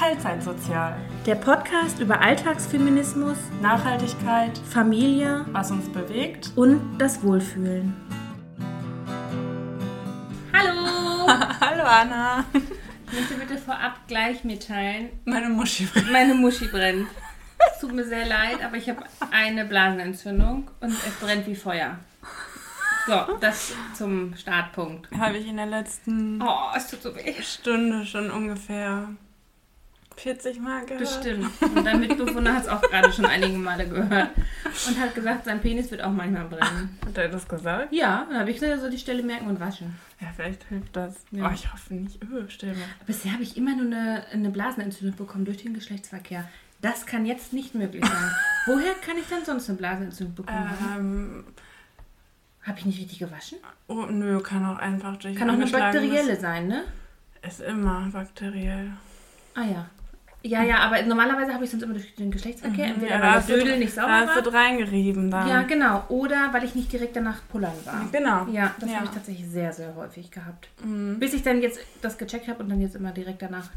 Teilzeitsozial. Der Podcast über Alltagsfeminismus, Nachhaltigkeit, Familie was uns bewegt. und das Wohlfühlen. Hallo! Hallo Anna. Ich möchte bitte vorab gleich mitteilen, Meine Muschi brennt. meine Muschi brennt. Es tut mir sehr leid, aber ich habe eine Blasenentzündung und es brennt wie Feuer. So, das zum Startpunkt. Habe ich in der letzten Oh, es tut so. Stunde schon ungefähr 40 Mal gehört. Bestimmt. Und dein Mitbewohner hat es auch gerade schon einige Male gehört. Und hat gesagt, sein Penis wird auch manchmal brennen. Hat er das gesagt? Ja, dann habe ich gesagt, so die Stelle merken und waschen. Ja, vielleicht hilft das. Ja. Oh, ich hoffe nicht. Oh, still mal. Bisher habe ich immer nur eine, eine Blasenentzündung bekommen durch den Geschlechtsverkehr. Das kann jetzt nicht möglich sein. Woher kann ich dann sonst eine Blasenentzündung bekommen? Ähm, Habe ich nicht richtig gewaschen? oh, nö, kann auch einfach durch Kann auch eine bakterielle sein, ne? Ist immer bakteriell. Ah ja. Ja, ja, aber normalerweise habe ich sonst immer durch den Geschlechtsverkehr. Entweder da weil du- Dödel nicht sauber Da war. du reingerieben dann. Ja, genau. Oder weil ich nicht direkt danach pullern war. Genau. Ja, das Ja. habe ich tatsächlich sehr, sehr häufig gehabt. Mhm. Bis ich dann jetzt das gecheckt habe und dann jetzt immer direkt danach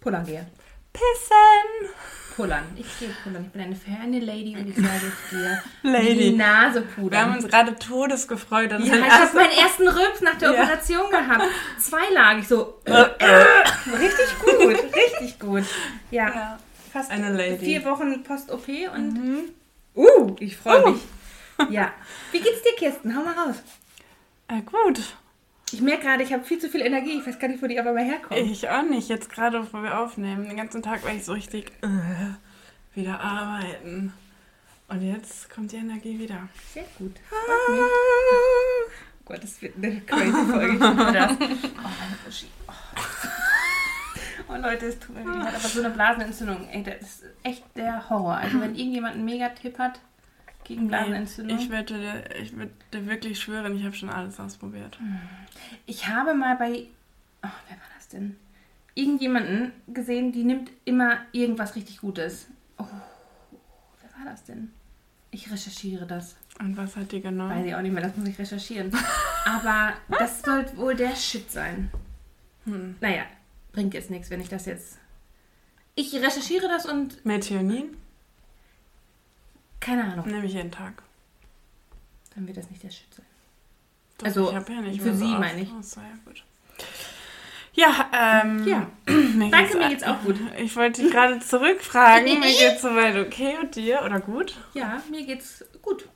pullern gehe. Pissen! Pullern. Ich gehe pullern. Ich bin eine ferne Lady und ich sage es dir. Lady. Die Nase Wir pudern. haben uns gerade todesgefreut. Ja, ich habe meinen ersten Rülps nach der Ja. Operation gehabt. Zweilagig so. Äh, äh. Richtig gut, richtig gut. Ja, ja. fast eine Lady. vier Wochen Post-OP und Mhm. uh, ich freue Uh. mich. Ja. Wie geht's dir, Kirsten? Hau mal raus. Äh, gut. Ich merke gerade, ich habe viel zu viel Energie. Ich weiß gar nicht, wo die auf einmal herkommt. Ich auch nicht. Jetzt gerade, wo wir aufnehmen. Den ganzen Tag war ich so richtig äh, wieder arbeiten. Und jetzt kommt die Energie wieder. Sehr gut. Freut mich. Oh Gott, das wird eine crazy Folge. Das. Oh. Oh. oh Leute, es tut mir leid. Aber so eine Blasenentzündung, ey, das ist echt der Horror. Also wenn irgendjemand einen Megatipp hat gegen Blasenentzündung. Ich würde, dir- ich würde dir wirklich schwören, ich habe schon alles ausprobiert. Ich habe mal bei, oh, wer war das denn? Irgendjemanden gesehen, die nimmt immer irgendwas richtig Gutes. Oh, wer war das denn? Ich recherchiere das. Und was hat die genommen? Weiß ich auch nicht mehr, das muss ich recherchieren. Aber das soll wohl der Shit sein. Hm. Naja, bringt jetzt nichts, wenn ich das jetzt. Ich recherchiere das und Methionin keine Ahnung, nehme ich jeden Tag. dann wird das nicht der Shit sein. Doch, Also, ich ja nicht für so sie oft. meine ich. So, ja, gut. Ja, ähm. Ja, mir danke, mir geht's auch gut. Ich wollte dich gerade zurückfragen. mir geht's soweit okay und dir? Oder gut? Ja, mir geht's gut.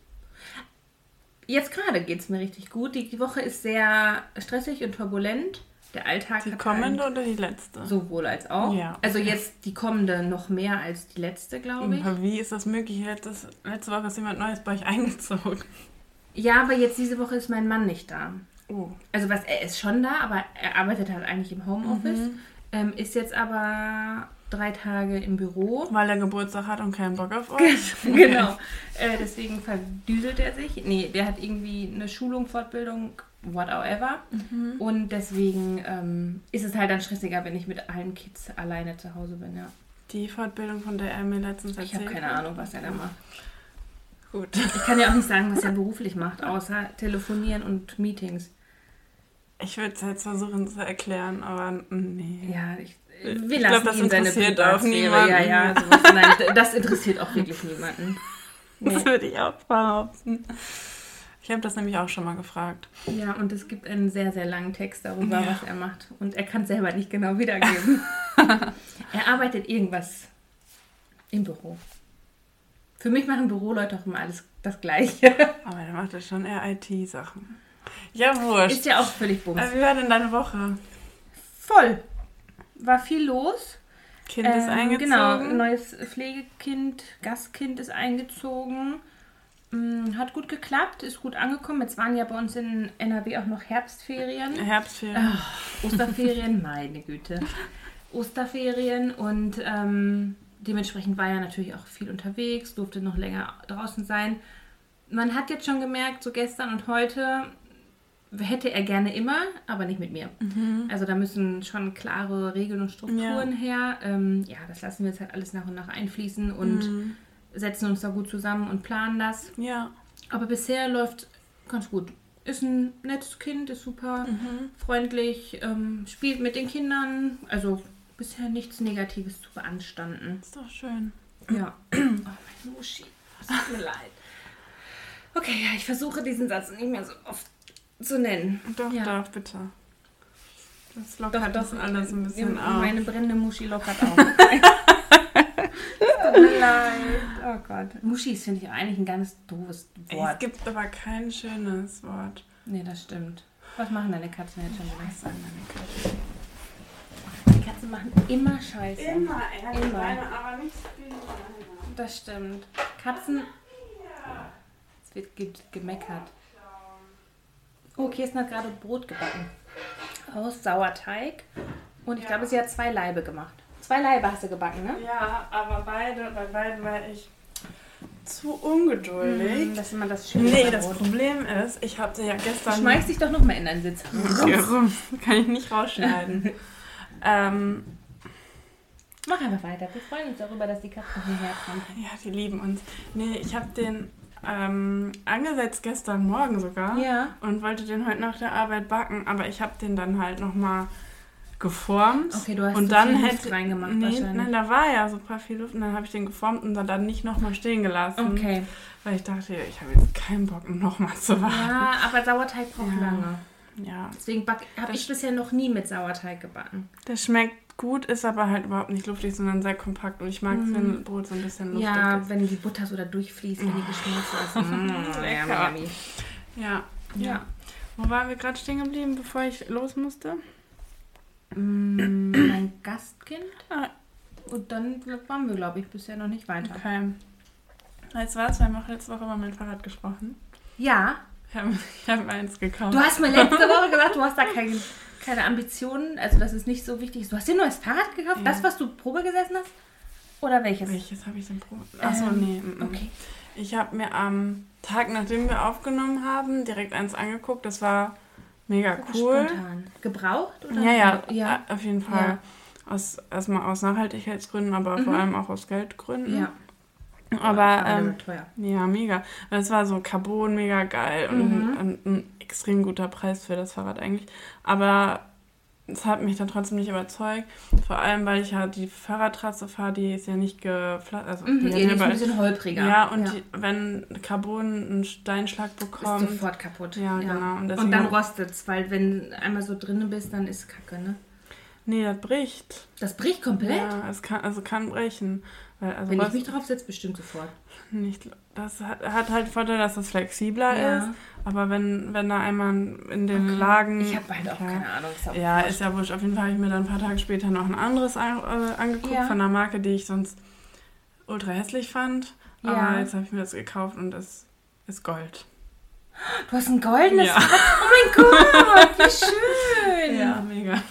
Jetzt gerade geht's mir richtig gut. Die Woche ist sehr stressig und turbulent. Der Alltag Die kommende halt oder die letzte? sowohl als auch. Ja, Also jetzt die kommende noch mehr als die letzte, glaube ich. Aber wie ist das möglich? Letztes, letzte Woche ist jemand Neues bei euch eingezogen. Ja, aber jetzt diese Woche ist mein Mann nicht da. Oh. Also was, er ist schon da, aber er arbeitet halt eigentlich im Homeoffice. Mhm. Ähm, ist jetzt aber drei Tage im Büro. Weil er Geburtstag hat und keinen Bock auf euch. genau. Äh, deswegen verdüselt er sich. Nee, der hat irgendwie eine Schulung, Fortbildung, whatever. Mhm. Und deswegen ähm, ist es halt dann stressiger, wenn ich mit allen Kids alleine zu Hause bin, ja. Die Fortbildung, von der er mir letztens Ich erzählt habe keine. Ahnung, was er da macht. Gut. Ich kann ja auch nicht sagen, was er beruflich macht, außer telefonieren und Meetings. Ich würde es jetzt versuchen zu erklären, aber nee. Ja, ich, Ich wir glaub, lassen das ihn seine interessiert auch Privatsphäre. niemanden. Ja, ja, sowas. Nein, das interessiert auch wirklich niemanden. Das Nee. würde ich auch behaupten. Ich habe das nämlich auch schon mal gefragt. Ja, und es gibt einen sehr, sehr langen Text darüber, Ja. was er macht. Und er kann es selber nicht genau wiedergeben. er arbeitet irgendwas im Büro. Für mich machen Büroleute auch immer alles das Gleiche. Aber der macht ja schon eher IT-Sachen. Ja, wurscht. Ist ja auch völlig bums. Äh, wie war denn deine Woche? Voll. War viel los. Kind ist Ähm, eingezogen. Genau, neues Pflegekind, Gastkind ist eingezogen. Mm, Hat gut geklappt, ist gut angekommen. Jetzt waren ja bei uns in NRW auch noch Herbstferien. Herbstferien. Ach, Osterferien, meine Güte. Osterferien und ähm, dementsprechend war er natürlich auch viel unterwegs, durfte noch länger draußen sein. Man hat jetzt schon gemerkt, so gestern und heute hätte er gerne immer, aber nicht mit mir. Also da müssen schon klare Regeln und Strukturen her. Ähm, ja, das lassen wir jetzt halt alles nach und nach einfließen und Mhm. Setzen uns da gut zusammen und planen das. Ja. Aber bisher läuft ganz gut. Ist ein nettes Kind, ist super freundlich, ähm, spielt mit den Kindern. Also bisher nichts Negatives zu beanstanden. Ist doch schön. Ja. Oh, meine Muschi. Es tut mir leid. Okay, ja, ich versuche diesen Satz nicht mehr so oft zu nennen. Doch, Ja. doch, bitte. Das lockert das alles ein bisschen Ja, auf. Meine brennende Muschi lockert auf. Tut mir leid. Oh Gott. Muschis finde ich eigentlich ein ganz doofes Wort. es gibt aber kein schönes Wort. Nee, das stimmt. Was machen deine Katzen jetzt schon wieder? Was sagen deine Katzen? Die Katzen machen immer Scheiße. Immer, ehrlich, Immer. meine, aber nicht so viel. Das stimmt. Katzen. Es wird ge gemeckert. Oh, Kirsten hat gerade Brot gebacken. Aus Sauerteig. Und ich glaube, sie hat zwei Laibe gemacht. Zwei Laibe hast du gebacken, ne? Ja, aber beide, bei beiden war ich zu ungeduldig. Das ist immer das Schöne. Nee, das Brot. Problem ist, ich hatte ja gestern. Schmeiß dich doch noch mal in deinen Sitz. Kann ich nicht rausschneiden. ähm, Mach einfach weiter. Wir freuen uns darüber, dass die Katzen hierher kommen. ja, die lieben uns. Nee, ich habe den ähm, angesetzt gestern Morgen sogar. Ja. Und wollte den heute nach der Arbeit backen, aber ich habe den dann halt nochmal geformt. Okay, du hast und dann viel hätte reingemacht nee, wahrscheinlich. nein, da war ja super viel Luft und dann habe ich den geformt und dann, dann nicht nochmal stehen gelassen. Okay. Weil ich dachte, ich habe jetzt keinen Bock, nochmal zu warten. Ja, aber Sauerteig braucht Ja. lange. Ja, Deswegen habe ich bisher noch nie mit Sauerteig gebacken. der schmeckt gut, ist aber halt überhaupt nicht luftig, sondern sehr kompakt. Und ich mag es, wenn Brot so ein bisschen luftig. Ja, ist. wenn die Butter so da durchfließt, wenn die geschmolzen ist. Mm, Lecker. Ja, ja. Ja. Wo waren wir gerade stehen geblieben, bevor ich los musste? Mm, mein Gastkind. Ah. Und dann waren wir, glaube ich, bisher noch nicht weiter. Okay. Du was? Wir haben auch letzte Woche über mein Fahrrad gesprochen. Ja, Ich habe ich eins gekauft. du hast mir letzte Woche gesagt, du hast da kein, keine Ambitionen, also das ist nicht so wichtig. Du hast dir ein neues Fahrrad gekauft? Ja. Das, was du Probe gesessen hast? Oder welches? Welches habe ich denn Pro? Achso, Ähm, nee. mm, mm. Okay. Ich habe mir am Tag, nachdem wir aufgenommen haben, direkt eins angeguckt. Das war mega cool. Spontan. Gebraucht? Oder? Ja, ja, ja. auf jeden Fall. Aus, erstmal aus Nachhaltigkeitsgründen, aber vor Mhm. allem auch aus Geldgründen. ja. Aber ähm, ja, mega. Das war so Carbon, mega geil und, Mhm. und ein extrem guter Preis für das Fahrrad eigentlich. Aber es hat mich dann trotzdem nicht überzeugt. Vor allem, weil ich ja die Fahrradtrasse fahre, die ist ja nicht gepflastert. Also, Mhm, die ist ja ein bisschen holpriger. Ja, und Die, wenn Carbon einen Steinschlag ist bekommt. sofort kaputt. Ja, genau. Und Und, dann rostet es, weil wenn einmal so drin bist, dann ist Kacke, ne? Nee, das bricht. Das bricht komplett. Ja, es kann, also kann brechen. Weil, also Wenn ich was mich drauf setze, bestimmt sofort. Nicht, das hat, hat halt Vorteil, dass es flexibler Ja. ist. Aber wenn, wenn da einmal in den Okay. Lagen. Ich habe beide auch ja. keine Ahnung. Ist Ja, ist ja wurscht. Auf jeden Fall habe ich mir dann ein paar Tage später noch ein anderes an, äh, angeguckt Ja. von einer Marke, die ich sonst ultra hässlich fand. Aber jetzt habe ich mir das gekauft und es ist Gold. Du hast ein goldenes Ja. Fahrrad. Oh mein Gott, wie schön. mega.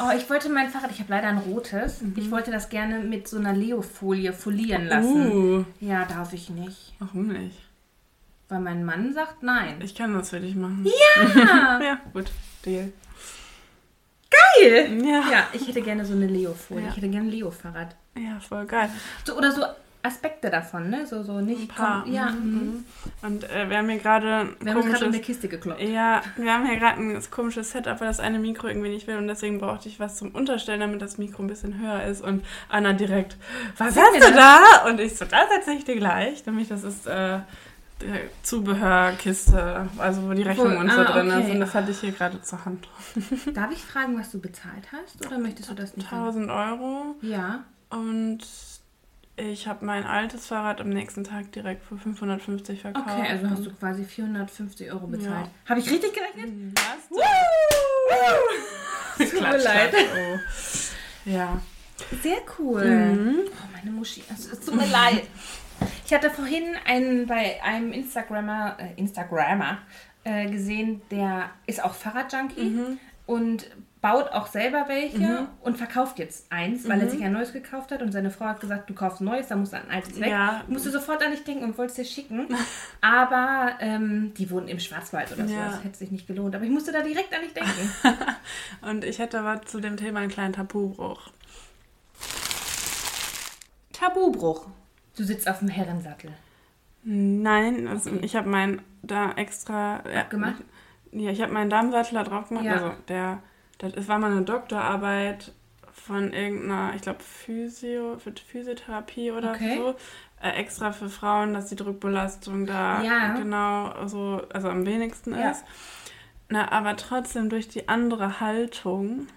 Oh, ich wollte mein Fahrrad, ich habe leider ein rotes. Ich wollte das gerne mit so einer Leofolie folieren lassen. Uh, Ja, darf ich nicht. warum nicht? Weil mein Mann sagt nein. Ich kann das für dich machen. Ja, Ja, gut. Deal. geil. Ja. Ja, ich hätte gerne so eine Leofolie. Ja. Ich hätte gerne ein Leo-Fahrrad. Ja, voll geil. So, oder so Aspekte davon, ne? So, so nicht. Ein paar. Ja. Mhm. mhm. Und äh, wir haben hier gerade Wir haben gerade in der. Kiste geklopft. Ja, wir haben hier gerade ein komisches Setup, weil das eine Mikro irgendwie nicht will und deswegen brauchte ich was zum Unterstellen, damit das Mikro ein bisschen höher ist und Anna direkt, was Sag hast du das. da? Und ich so, das erzähl ich dir gleich, nämlich das ist äh, Zubehörkiste, also wo die Rechnung und so ah, drin okay. ist und das hatte ich hier gerade zur Hand. Darf ich fragen, was du bezahlt hast? Oder möchtest du das nicht? sagen? 1000 Euro Ja. und ich habe mein altes Fahrrad am nächsten Tag direkt für 550 verkauft. Okay, also hast du quasi 450 Euro bezahlt. Ja. Habe ich richtig gerechnet? Was? Tut mir leid. Oh. Ja. Sehr cool. Mhm. Oh, meine Muschi. Also, es tut mir leid. Ich hatte vorhin einen bei einem Instagrammer, äh, Instagrammer äh, gesehen, der ist auch Fahrradjunkie Mhm. und baut auch selber welche und verkauft jetzt eins, weil er Mhm. sich ein neues gekauft hat und seine Frau hat gesagt, du kaufst ein neues, dann muss ein altes weg. Ja. Ich musste sofort an dich denken und wollte es dir schicken. Aber ähm, die wohnen im Schwarzwald oder so. Ja. Das hätte sich nicht gelohnt. Aber ich musste da direkt an dich denken. Und ich hätte aber zu dem Thema einen kleinen Tabubruch. Tabubruch. Du sitzt auf dem Herrensattel. Nein, also ich habe meinen da extra ja, Abgemacht? Ja, ich habe meinen Darmsattel da drauf gemacht. Ja. Also der, das war mal eine Doktorarbeit von irgendeiner, ich glaube, Physio, für Physiotherapie oder Okay. so. Äh, extra für Frauen, dass die Druckbelastung da Ja. genau so, also am wenigsten Ja. ist. Na, aber trotzdem durch die andere Haltung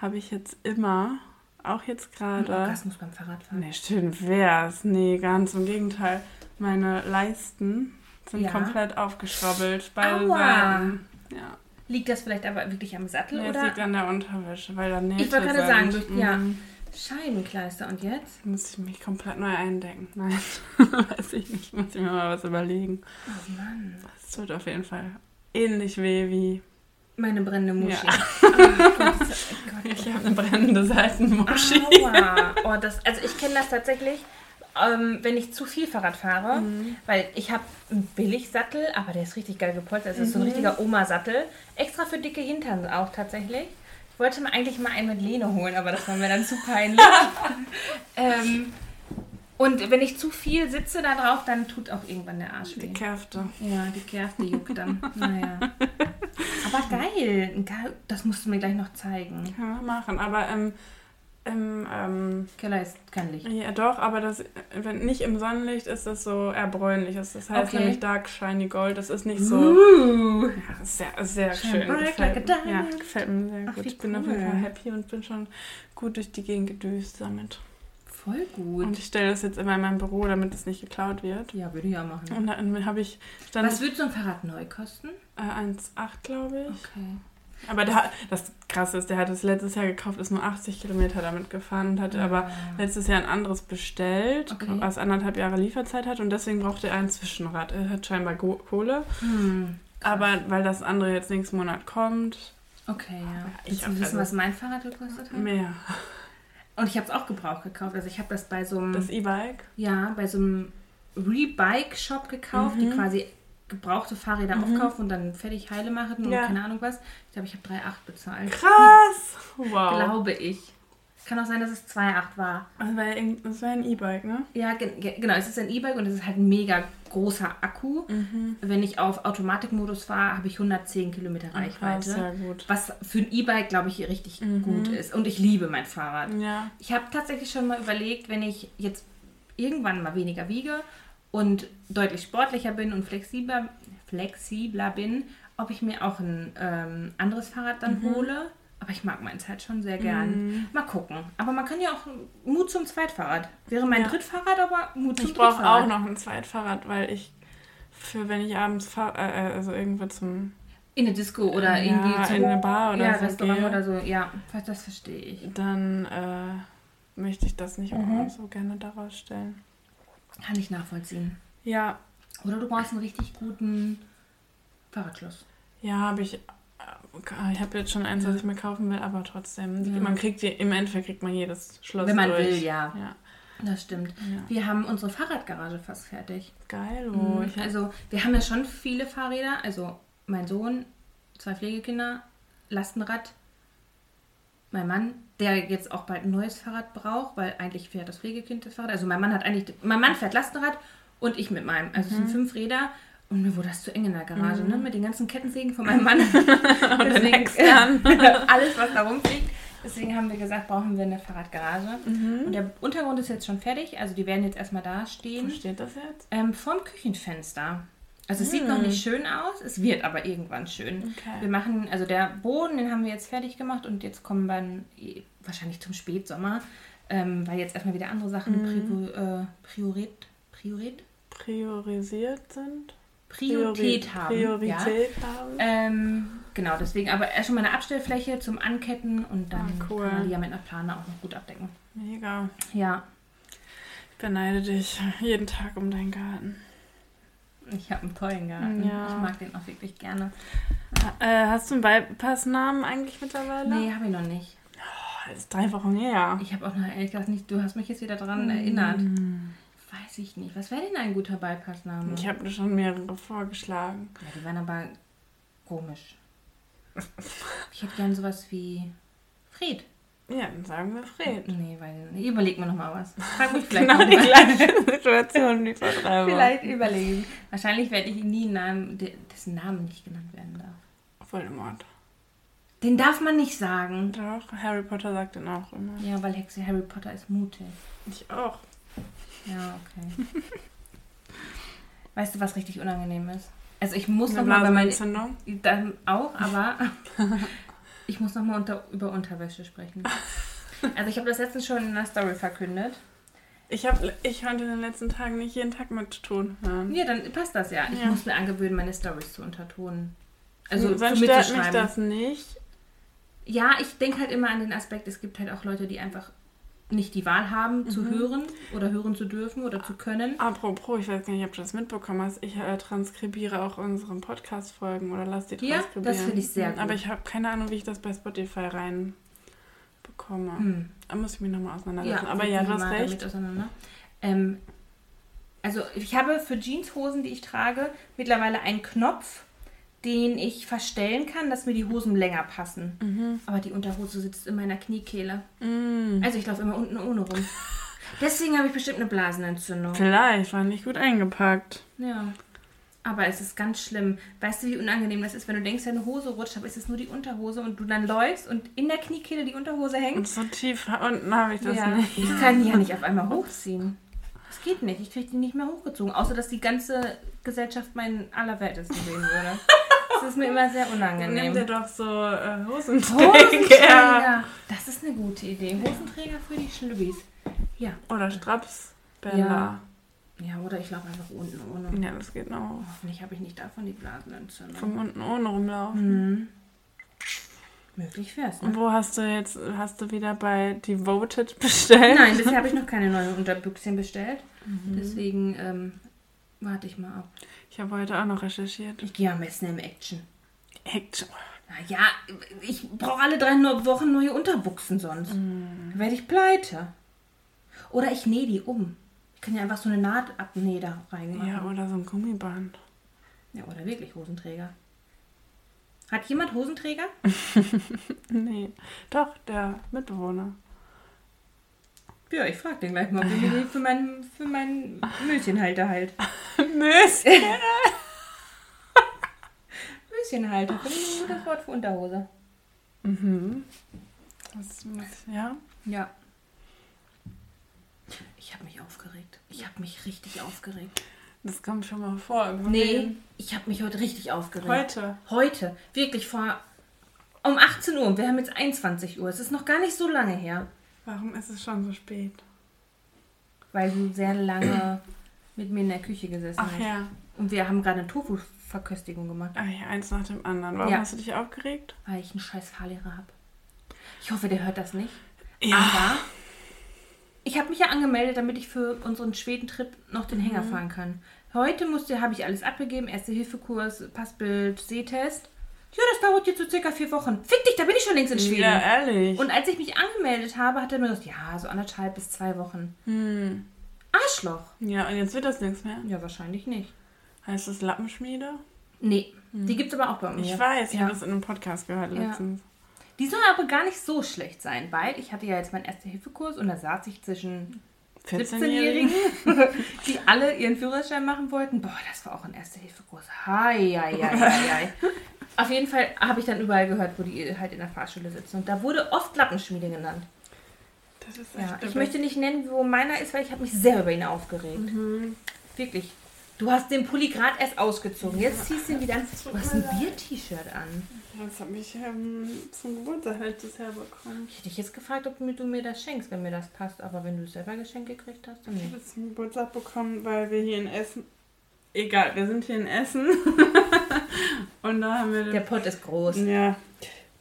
habe ich jetzt immer, auch jetzt gerade. Orgasmus beim Fahrradfahren. Nee, stimmt, wär's. Nee, ganz im Gegenteil. Meine Leisten sind Ja. komplett aufgeschrabbelt. Beide Aua. Seiten. Ja. Liegt das vielleicht aber wirklich am Sattel Nee, oder liegt an der Unterwäsche, weil da Nähte Ich wollte gerade sagen, durch- ja. Mhm. Scheibenkleister? Und jetzt? Muss ich mich komplett neu eindenken. Nein, weiß ich nicht. Muss ich mir mal was überlegen. Oh Mann. Es tut auf jeden Fall ähnlich weh wie... Meine brennende Muschi. Ja. Oh Gott, oh Gott. Ich habe eine brennende Seitenmuschi. Aua. Oh, das, also ich kenne das tatsächlich, ähm, wenn ich zu viel Fahrrad fahre, Mhm. weil ich habe einen Billigsattel, aber der ist richtig geil gepolstert. Das ist so Mhm. ein richtiger Oma-Sattel. Extra für dicke Hintern auch tatsächlich. Ich wollte mir eigentlich mal einen mit Lehne holen, aber das war mir dann zu peinlich. ähm, und wenn ich zu viel sitze da drauf, dann tut auch irgendwann der Arsch weh. Die Kräfte. Ja, die Kerste juckt dann. Naja. Aber geil. Das musst du mir gleich noch zeigen. Man machen. Aber im... im ähm, Keller ist kein Licht. ja, doch, aber das, wenn nicht im Sonnenlicht ist das so eher bräunlich. Das heißt Okay. nämlich Dark Shiny Gold. Das ist nicht so... Uh. Ja, das ist sehr, sehr schön. bright Gefällt, like ja, gefällt mir sehr Ach, gut. Ich bin auf jeden cool. Fall happy und bin schon gut durch die Gegend gedüst damit. Voll gut. Und ich stelle das jetzt immer in mein Büro, damit es nicht geklaut wird. ja, würde ich ja machen. Und dann habe ich dann Was würde so ein Fahrrad neu kosten? äh, 1,8 glaube ich. Okay. Aber der, das Krasse ist, der hat es letztes Jahr gekauft, ist nur 80 Kilometer damit gefahren und hatte aber letztes Jahr ein anderes bestellt, Okay. was anderthalb Jahre Lieferzeit hat und deswegen brauchte er ein Zwischenrad. Er hat scheinbar Kohle, Hm. aber weil das andere jetzt nächsten Monat kommt, Okay, ja. ich du wissen, also- was mein Fahrrad gekostet hat? mehr. Und ich habe es auch gebraucht gekauft. Also ich habe das bei so einem, Das E-Bike. ja, bei so einem Rebike-Shop gekauft, die Mhm. quasi gebrauchte Fahrräder Mhm. aufkaufen und dann fertig heile machen und Ja. keine Ahnung was. Ich glaube, ich habe 3,8 bezahlt. Krass! Wow. Glaube ich. Kann auch sein, dass es 2,8 war. Das war, ja irgend- das war ein E-Bike, ne? Ja, ge ge genau. Es ist ein E-Bike und es ist halt ein mega großer Akku. Mhm. Wenn ich auf Automatikmodus fahre, habe ich 110 Kilometer Krass, Reichweite. sehr gut. Was für ein E-Bike, glaube ich, richtig Mhm. gut ist. Und ich liebe mein Fahrrad. Ja. Ich habe tatsächlich schon mal überlegt, wenn ich jetzt irgendwann mal weniger wiege und deutlich sportlicher bin und flexibler, flexibler bin, ob ich mir auch ein ähm, anderes Fahrrad dann Mhm. hole. Aber ich mag meins halt schon sehr gern. Mal gucken. Aber man kann ja auch Mut zum Zweitfahrrad. Wäre mein Ja. Drittfahrrad, aber Mut zum Ich brauche Drittfahrrad. auch noch ein Zweitfahrrad, weil ich für wenn ich abends fahre, äh, also irgendwo zum In eine Disco oder Ja, irgendwie zum in eine Bar oder ja, so Restaurant gehe. oder so. Ja, das verstehe ich. dann äh, möchte ich das nicht Mhm. auch so gerne daraus stellen. Kann ich nachvollziehen. Ja, Oder du brauchst einen richtig guten Fahrradschloss. ja, habe ich. äh, Ich habe jetzt schon eins, was ich mir kaufen will, aber trotzdem. Ja. Man kriegt im Endeffekt kriegt man jedes Schloss Wenn man durch. will, ja. Ja, Das stimmt. ja. Wir haben unsere Fahrradgarage fast fertig. Geil, wo Mhm. also wir haben ja schon viele Fahrräder. Also mein Sohn, zwei Pflegekinder, Lastenrad, mein Mann, der jetzt auch bald ein neues Fahrrad braucht, weil eigentlich fährt das Pflegekind das Fahrrad. Also mein Mann hat eigentlich, mein Mann fährt Lastenrad und ich mit meinem. Also es Mhm. sind fünf Räder. Und mir wurde das zu eng in der Garage, ne? Mit den ganzen Kettensägen von meinem Mann. und externen. alles, was da rumfliegt. Deswegen haben wir gesagt, brauchen wir eine Fahrradgarage. Mhm. Und der Untergrund ist jetzt schon fertig. Also die werden jetzt erstmal da Wo stehen. steht das jetzt? Ähm, vorm Küchenfenster. Also es sieht noch nicht schön aus, es wird aber irgendwann schön. Okay. Wir machen, also der Boden, den haben wir jetzt fertig gemacht und jetzt kommen wir dann wahrscheinlich zum Spätsommer, ähm, weil jetzt erstmal wieder andere Sachen Prior, äh, Priorit, Priorit? Priorisiert sind? Priorität Priori- haben. Priorität Ja. haben. Ähm, genau, deswegen aber erst schon mal eine Abstellfläche zum Anketten und dann Ah, cool. kann man die ja mit einer Plane auch noch gut abdecken. Mega. Ja, Ich beneide dich jeden Tag um deinen Garten. Ich habe einen tollen Garten. Ja. Ich mag den auch wirklich gerne. Äh, hast du einen Bypassnamen eigentlich mittlerweile? Nee, habe ich noch nicht. Oh, das ist drei Wochen her. Ich habe auch noch ehrlich gesagt nicht, du hast mich jetzt wieder daran Mm. erinnert. Weiß ich nicht. Was wäre denn ein guter Bypassname? Ich habe schon mehrere vorgeschlagen. ja, die wären aber komisch. Ich hätte gern sowas wie Fred. Ja, dann sagen wir Fred. Nee, weil. Nee, überleg mir noch mal was. Frag mich vielleicht Genau die gleiche Situation wie vor drei Wochen. Vielleicht überlegen. Wahrscheinlich werde ich nie einen Namen, de- dessen Namen nicht genannt werden darf. Voldemort. Den darf man nicht sagen. Doch, Harry Potter sagt den auch immer. Ja, weil Hexe Harry Potter ist mutig. Ich auch. Ja, okay. weißt du, was richtig unangenehm ist? Also ich muss Eine noch mal bei meinen. Dann auch, aber ich muss nochmal unter, über Unterwäsche sprechen. Also ich habe das letztens schon in einer Story verkündet. Ich, hab, ich konnte in den letzten Tagen nicht jeden Tag mit Ton hören. Ja, dann passt das ja. Ich Ja. muss mir angewöhnen, meine Stories zu untertonen. Also Also, zu Sonst stört mich das nicht. Ja, ich denke halt immer an den Aspekt, es gibt halt auch Leute, die einfach nicht die Wahl haben, zu Mhm. hören oder hören zu dürfen oder zu können. Apropos, ich weiß gar nicht, ob du das mitbekommen hast. Ich äh, transkribiere auch unsere Podcast-Folgen oder lass die Ja, transkribieren. das finde ich sehr Mhm, Aber gut. ich habe keine Ahnung, wie ich das bei Spotify rein bekomme. Hm. Da muss ich mich nochmal auseinandersetzen. Ja, Aber ja, du hast recht. Ähm, also ich habe für Jeanshosen, die ich trage, mittlerweile einen Knopf, den ich verstellen kann, dass mir die Hosen länger passen. Mhm. Aber die Unterhose sitzt in meiner Kniekehle. Mm. Also ich laufe immer unten ohne rum. Deswegen habe ich bestimmt eine Blasenentzündung. Vielleicht war nicht gut eingepackt. Ja. Aber es ist ganz schlimm. Weißt du, wie unangenehm das ist, wenn du denkst, deine Hose rutscht, aber es ist nur die Unterhose und du dann läufst und in der Kniekehle die Unterhose hängt? Und so tief unten habe ich das ja. nicht. Ich kann die ja nicht auf einmal hochziehen. Das geht nicht. Ich kriege die nicht mehr hochgezogen. Außer, dass die ganze Gesellschaft meinen Allerwertesten sehen würde. Das ist mir immer sehr Nimm unangenehm. dir doch so äh, Hosenträger. Hosenträger. Das ist eine gute Idee. Hosenträger für die Schlübbis. Ja. Oder Strapsbänder. Ja. Ja, oder ich laufe einfach unten ohne. Ja. das geht noch. Hoffentlich habe ich nicht davon die Blasenentzündung. Vom unten ohne rumlaufen. Mhm. Möglich wär's, Und ne? wo hast du jetzt, hast du wieder bei Devoted bestellt? Nein, bisher habe ich noch keine neuen Unterbüchschen bestellt. Mhm. Deswegen ähm, warte ich mal ab. Ich habe heute auch noch recherchiert. Ich gehe am besten im Action. Action. Na ja, ich brauche alle drei Wochen neue Unterbuchsen sonst. Dann werde ich pleite. Oder ich nähe die um. Ich kann ja einfach so eine Nahtabnähe da reinmachen. Ja, oder so ein Gummiband. ja, oder wirklich Hosenträger. Hat jemand Hosenträger? Nee. Doch, der Mitbewohner. Ja, ich frage den gleich mal, er mir die für meinen für meinen Müschenhalter halt. Mist. Müschenhalter, finde ich ein gutes Wort für Unterhose. mhm. Das muss, ja. Ja. Ich habe mich aufgeregt. Ich habe mich richtig aufgeregt. Das kommt schon mal vor. Nee, ich habe mich heute richtig aufgeregt. Heute. Heute, wirklich vor um 18 Uhr. Wir haben jetzt 21 Uhr. Es ist noch gar nicht so lange her, Warum ist es schon so spät? weil du sehr lange mit mir in der Küche gesessen Ach hast. ja. Und wir haben gerade eine Tofu-Verköstigung gemacht, Ach ja, eins nach dem anderen. Warum Ja. hast du dich aufgeregt? weil ich einen scheiß Fahrlehrer habe. Ich hoffe, der hört das nicht. Ja. Aber ich habe mich ja angemeldet, damit ich für unseren Schwedentrip noch den Mhm. Hänger fahren kann. Heute musste, habe ich alles abgegeben. Erste-Hilfe-Kurs, Passbild, Sehtest. Ja, das dauert jetzt so circa vier Wochen. Fick dich, da bin ich schon längst in Schweden. Ja, ehrlich. Und als ich mich angemeldet habe, hat er mir gesagt, ja, so anderthalb bis zwei Wochen. hm. Arschloch. Ja, und jetzt wird das nichts mehr. Ja, wahrscheinlich nicht. Heißt das Lappenschmiede? Nee, die gibt es aber auch bei mir. Ich weiß, ich ja. habe das in einem Podcast gehört Ja. letztens. Die soll aber gar nicht so schlecht sein, weil ich hatte ja jetzt meinen Erste-Hilfe-Kurs und da saß ich zwischen 14-Jährigen? 17-Jährigen, die alle ihren Führerschein machen wollten. Boah, das war auch ein Erste-Hilfe-Kurs. Hei, hei, hei, hei. Auf jeden Fall habe ich dann überall gehört, wo die halt in der Fahrschule sitzen. Und da wurde oft Lappenschmiede genannt. Das ist Ja, echt ich möchte nicht nennen, wo meiner ist, weil ich habe mich sehr über ihn aufgeregt. Mhm. Wirklich. Du hast den Pulli gerade erst ausgezogen. Jetzt ziehst du ihn wieder an. Du hast ein Bier-T-Shirt an. Das habe ich ähm, zum Geburtstag letztes Jahr bekommen. Ich hätte dich jetzt gefragt, ob du mir das schenkst, wenn mir das passt. Aber wenn du es selber geschenkt gekriegt hast, dann Ich nicht. habe es zum Geburtstag bekommen, weil wir hier in Essen. Egal, wir sind hier in Essen. und da haben wir den Der Pott ist groß. Ja.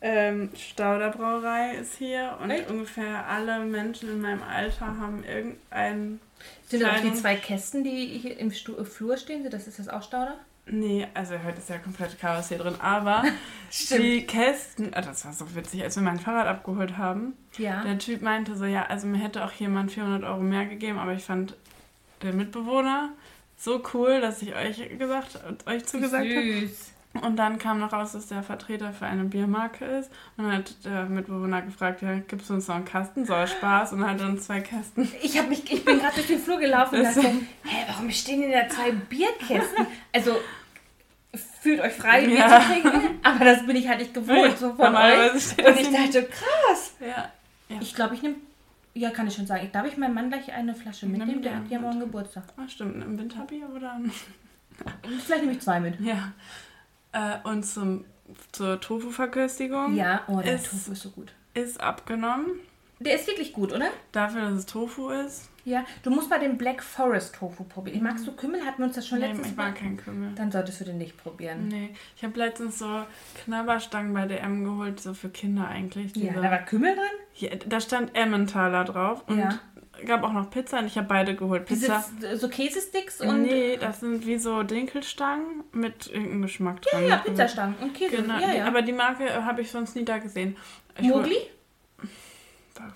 Ähm, Stauderbrauerei ist hier und Echt? ungefähr alle Menschen in meinem Alter haben irgendein. Sind das auch die zwei Kästen, die hier im Stu äh, Flur stehen? Das, ist das auch Stauder? Nee, also heute ist ja komplett Chaos hier drin, aber die Kästen. Ah, das war so witzig, als wir mein Fahrrad abgeholt haben. Ja. Der Typ meinte so: Ja, also mir hätte auch jemand 400 Euro mehr gegeben, aber ich fand den Mitbewohner so cool, dass ich euch gesagt euch zugesagt habe. Und dann kam noch raus, dass der Vertreter für eine Biermarke ist. Und dann hat der Mitbewohner gefragt, ja, gibst du uns noch einen Kasten? Soll Spaß? Und hat dann zwei Kästen. Ich, hab mich, ich bin gerade durch den Flur gelaufen und dachte, hä, warum stehen denn da zwei Bierkästen? Also fühlt euch frei, Bier Ja. zu trinken. Aber das bin ich halt nicht gewohnt, so von euch. Und ich dachte, krass. Ja. Ja. Ich glaube, ich nehme, ja, kann ich schon sagen, ich darf ich meinem Mann gleich eine Flasche mitnehmen, der hat ja morgen Geburtstag. Ah, stimmt. Im Winterbier oder? Vielleicht nehme ich zwei mit. Ja. Äh, und zum, zur Tofu-Verköstigung Ja, oh, der Ist- Tofu ist so gut. ist abgenommen. Der ist wirklich gut, oder? Dafür, dass es Tofu ist. Ja, du musst mal den Black Forest Tofu probieren. Magst du Kümmel? Hatten wir uns das schon Nee, letztes ich mag keinen Kümmel. Dann solltest du den nicht probieren. Nee, ich habe letztens so Knabberstangen bei DM geholt, so für Kinder eigentlich. Ja, diese- da war Kümmel dran? Hier, da stand Emmentaler drauf und Ja. gab auch noch Pizza und ich habe beide geholt. Diese Pizza. so Käsesticks und nee, das sind wie so Dinkelstangen mit irgendeinem Geschmack ja, dran. ja, Pizzastangen und Käse. Genau, ja, ja. aber die Marke äh, habe ich sonst nie da gesehen. Ich hol- Mogli?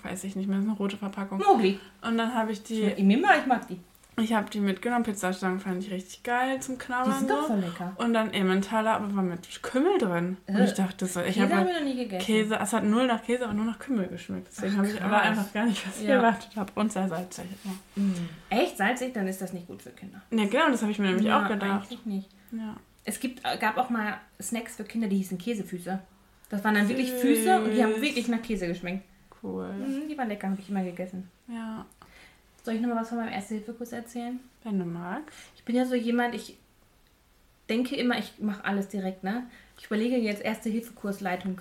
Weiß ich nicht mehr, das ist eine rote Verpackung. Mogli. Und dann habe ich die, Ich ich mag die. Ich habe die mitgenommen. Pizzastangen fand ich richtig geil zum Die Knabbern. sind doch So. lecker. Und dann Emmentaler, aber war mit Kümmel drin. Und Äh, ich dachte so, ich habe haben halt wir noch nie gegessen. Käse, es hat null nach Käse, aber nur nach Kümmel geschmeckt. Deswegen habe ich aber einfach gar nicht, was ich Ja. erwartet habe. Und sehr salzig. Ja. Mm. Echt salzig? Dann ist das nicht gut für Kinder. ja, genau, das habe ich mir nämlich Ja, auch gedacht. Eigentlich nicht. Ja. Es gibt, gab auch mal Snacks für Kinder, die hießen Käsefüße. Das waren dann wirklich Füße und die haben wirklich nach Käse geschmeckt. Cool. Mm, die waren lecker, habe ich immer gegessen. Ja, Soll ich nochmal was von meinem Erste-Hilfe-Kurs erzählen? wenn du magst. Ich bin ja so jemand, ich denke immer, ich mache alles direkt, ne? Ich überlege jetzt Erste-Hilfe-Kursleitung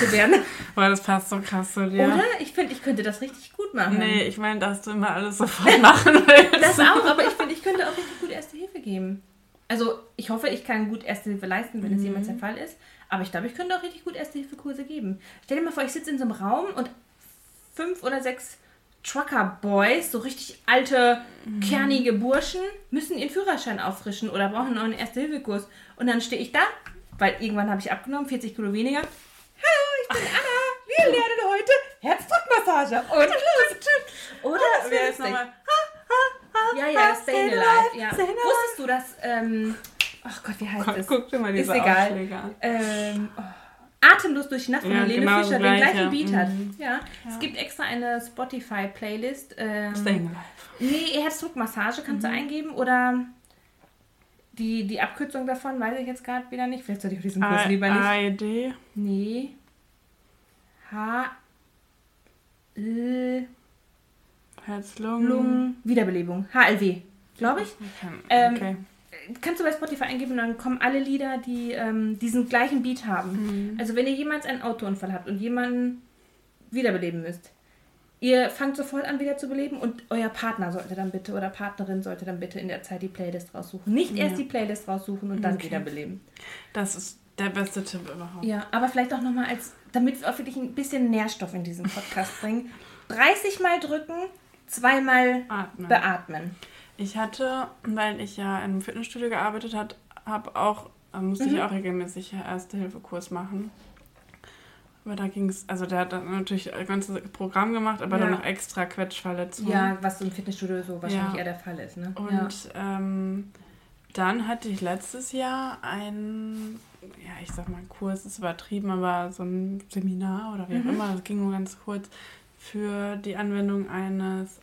zu werden. Boah, das passt so krass zu dir. Oder? Ich finde, ich könnte das richtig gut machen. Nee, ich meine, dass du immer alles sofort machen willst. Das auch, aber ich finde, ich könnte auch richtig gut Erste Hilfe geben. Also, ich hoffe, ich kann gut Erste Hilfe leisten, wenn es jemals der Fall ist. Aber ich glaube, ich könnte auch richtig gut Erste Hilfe Kurse geben. Stell dir mal vor, ich sitze in so einem Raum und fünf oder sechs Trucker Boys, so richtig alte, kernige Burschen, müssen ihren Führerschein auffrischen oder brauchen einen neuen Erste Hilfe Kurs. Und dann stehe ich da, weil irgendwann habe ich abgenommen, 40 Kilo weniger. Hallo, ich bin Anna. Wir lernen heute Herzdruckmassage. Und los. Oder? Das Wer ist nochmal? ja, ja, Stay Alive. Ja. Wusstest du, dass, ähm, ach Gott, wie heißt Guck, das? guck dir mal diese Ist egal. Aufschläge an. Ähm, oh, Atemlos durch die Nacht von Ja, Helene genau Fischer, das den Gleiche. gleichen Beat hat. Mhm. Ja. Es gibt extra eine Spotify-Playlist. Ähm, Staying alive. nee, Herzdruckmassage kannst Mhm. du eingeben oder die, die Abkürzung davon weiß ich jetzt gerade wieder nicht. Vielleicht sollte ich auf diesen Kurs lieber nicht. AED. Nee. H. L. Herz-Lungen. Lungen. Wiederbelebung. HLW. Glaube ich. Okay. Ähm, okay. Kannst du bei Spotify eingeben und dann kommen alle Lieder, die ähm, diesen gleichen Beat haben. Mhm. Also wenn ihr jemals einen Autounfall habt und jemanden wiederbeleben müsst, ihr fangt sofort an wieder zu beleben und euer Partner sollte dann bitte oder Partnerin sollte dann bitte in der Zeit die Playlist raussuchen. Nicht erst Ja. die Playlist raussuchen und dann Okay. wiederbeleben. Das ist der beste Tipp überhaupt. Ja, aber vielleicht auch nochmal als, damit wir auch wirklich ein bisschen Nährstoff in diesen Podcast bringen. 30 Mal drücken, zweimal Atmen. beatmen. Ich hatte, weil ich ja im Fitnessstudio gearbeitet hat, habe auch, musste ich auch regelmäßig Erste-Hilfe-Kurs machen. Aber da ging es, also der hat dann natürlich ein ganzes Programm gemacht, aber Ja. dann noch extra Quetschverletzungen. Ja, was im Fitnessstudio so wahrscheinlich Ja. eher der Fall ist. Ne? Und ja. ähm, dann hatte ich letztes Jahr ein, ja, ich sag mal, Kurs ist übertrieben, aber so ein Seminar oder wie auch Mhm. immer, das ging nur ganz kurz, für die Anwendung eines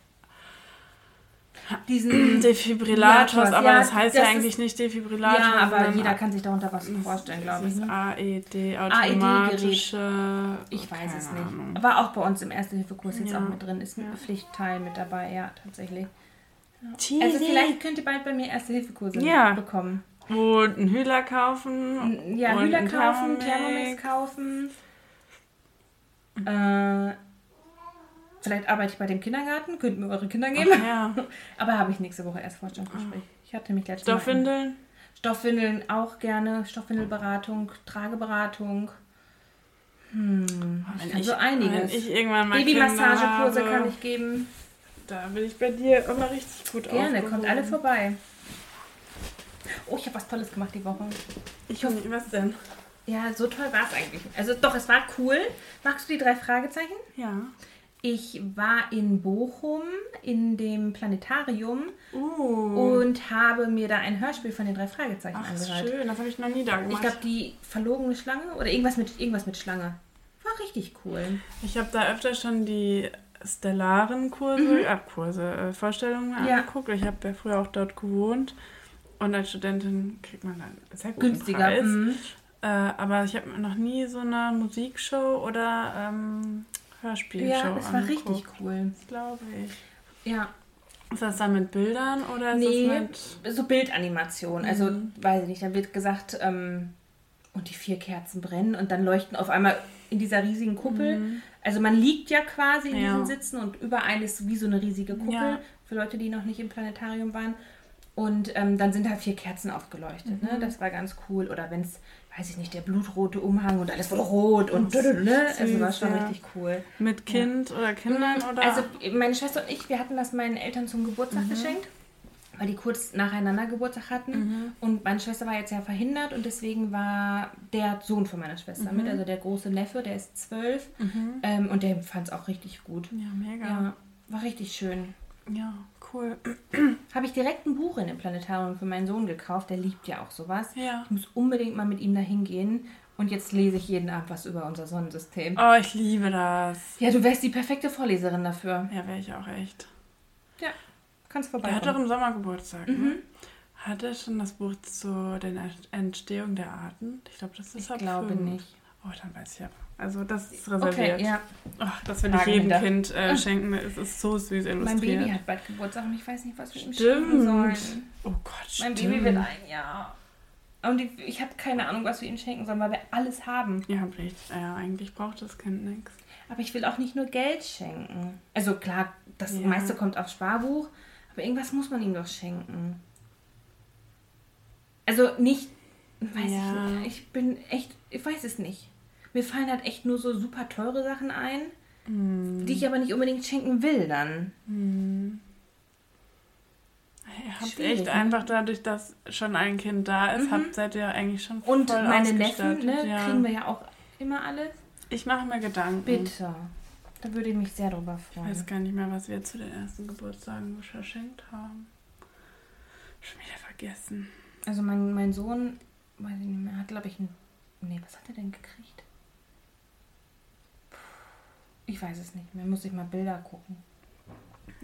Diesen Defibrillators, aber Ja, das heißt ja das eigentlich nicht Defibrillator. Ja, aber jeder kann sich darunter was vorstellen, glaube ich. Ne? AED, automatische. Ich weiß es nicht. Ahnung. War auch bei uns im Erste-Hilfe-Kurs jetzt Ja. auch mit drin. Ist ein Ja. Pflichtteil mit dabei, ja, tatsächlich. Also vielleicht könnt ihr bald bei mir Erste-Hilfe-Kurse Ja. bekommen. Und einen Hühler kaufen. Ja, Hühler kaufen, Thermomix. Thermomix kaufen. Äh, vielleicht arbeite ich bei dem Kindergarten, könnt mir eure Kinder geben. Ach, ja. Aber habe ich nächste Woche erst Vorstellungsgespräch. Ich hatte mich letztes Mal... Stoffwindeln. Stoffwindeln auch gerne. Stoffwindelberatung, Trageberatung. Hm, ich kann so einiges. ich irgendwann mal Babymassagekurse kann ich geben. Da bin ich bei dir immer richtig gut Gerne, kommt aufgehoben. alle vorbei. Oh, ich habe was Tolles gemacht die Woche. Ich hoffe, was denn? Ja, so toll war es eigentlich. Also doch, es war cool. Magst du die drei Fragezeichen? Ja. Ich war in Bochum in dem Planetarium Uh. und habe mir da ein Hörspiel von den drei Fragezeichen Ach, angehört. schön. Das habe ich noch nie da Ich gemacht. glaube, die verlogene Schlange oder irgendwas mit irgendwas mit Schlange. War richtig cool. Ich habe da öfter schon die stellaren Kurse, äh, Kurse, äh, Vorstellungen Ja. angeguckt. Ich habe ja früher auch dort gewohnt. Und als Studentin kriegt man dann sehr guten Günstiger. Preis. Mhm. Äh, aber ich habe noch nie so eine Musikshow oder ähm, Hörspielshow Ja, das war richtig cool. Das glaube ich. Ja, Ist das dann mit Bildern oder Nee, so Bildanimation. Also, Mhm. weiß ich nicht, da wird gesagt, ähm, und die vier Kerzen brennen und dann leuchten auf einmal in dieser riesigen Kuppel. Also man liegt ja quasi in Mhm. Ja. diesen Sitzen und überall ist wie so eine riesige Kuppel Ja. für Leute, die noch nicht im Planetarium waren. Und ähm, dann sind da vier Kerzen aufgeleuchtet. Mhm. Ne? Das war ganz cool. Oder wenn es, weiß ich nicht, der blutrote Umhang und alles wurde rot und ne? Also war schon ja. richtig cool. Mit Kind oder Kindern oder... Also meine Schwester und ich, wir hatten das meinen Eltern zum Geburtstag Mhm. geschenkt, weil die kurz nacheinander Geburtstag hatten. Mhm. Und meine Schwester war jetzt ja verhindert und deswegen war der Sohn von meiner Schwester Mhm. mit, also der große Neffe, der ist zwölf ähm, und der fand es auch richtig gut. ja, mega. Ja, war richtig schön. Ja, cool. Habe ich direkt ein Buch in dem Planetarium für meinen Sohn gekauft, der liebt ja auch sowas. Ja. Ich muss unbedingt mal mit ihm dahin gehen und jetzt lese ich jeden Abend was über unser Sonnensystem. Oh, ich liebe das. Ja, du wärst die perfekte Vorleserin dafür. Ja, wäre ich auch echt. Ja, kannst vorbei. hat doch im Sommer Geburtstag. Mhm. Ne? Hat er schon das Buch zu der Entstehung der Arten? Ich glaube, das ist Ich glaube nicht. Oh, dann weiß ich ja. Also das ist reserviert. Okay, ja. Ach, das will ich jedem. Kind äh, schenken. Es ist so süß illustriert. Mein Baby hat bald Geburtstag und ich weiß nicht, was wir ihm schenken sollen. Oh Gott, Mein stimmt. Baby wird ein Jahr. Und ich, ich habe keine Ahnung, was wir ihm schenken sollen, weil wir alles haben. Ihr habt recht. Ja, eigentlich braucht das Kind nichts. Aber ich will auch nicht nur Geld schenken. Also klar, das Ja. meiste kommt aufs Sparbuch, aber irgendwas muss man ihm doch schenken. Also nicht, weiß Ja. ich nicht. Ich bin echt, ich weiß es nicht. Mir fallen halt echt nur so super teure Sachen ein, Hm. die ich aber nicht unbedingt schenken will dann. Ihr habt Schwierig, echt ne? einfach dadurch, dass schon ein Kind da ist, habt, seid ihr eigentlich schon Und voll meine Neffen, ne, ja. kriegen wir ja auch immer alles. Ich mache mir Gedanken. Bitte. Da würde ich mich sehr drüber Ich freuen. weiß gar nicht mehr, was wir zu den ersten Geburtstagen verschenkt haben. Schon wieder vergessen. Also mein, mein Sohn, weiß ich nicht mehr, hat glaube ich ein. Nee, was hat er denn gekriegt? Ich weiß es nicht mehr. Muss ich mal Bilder gucken.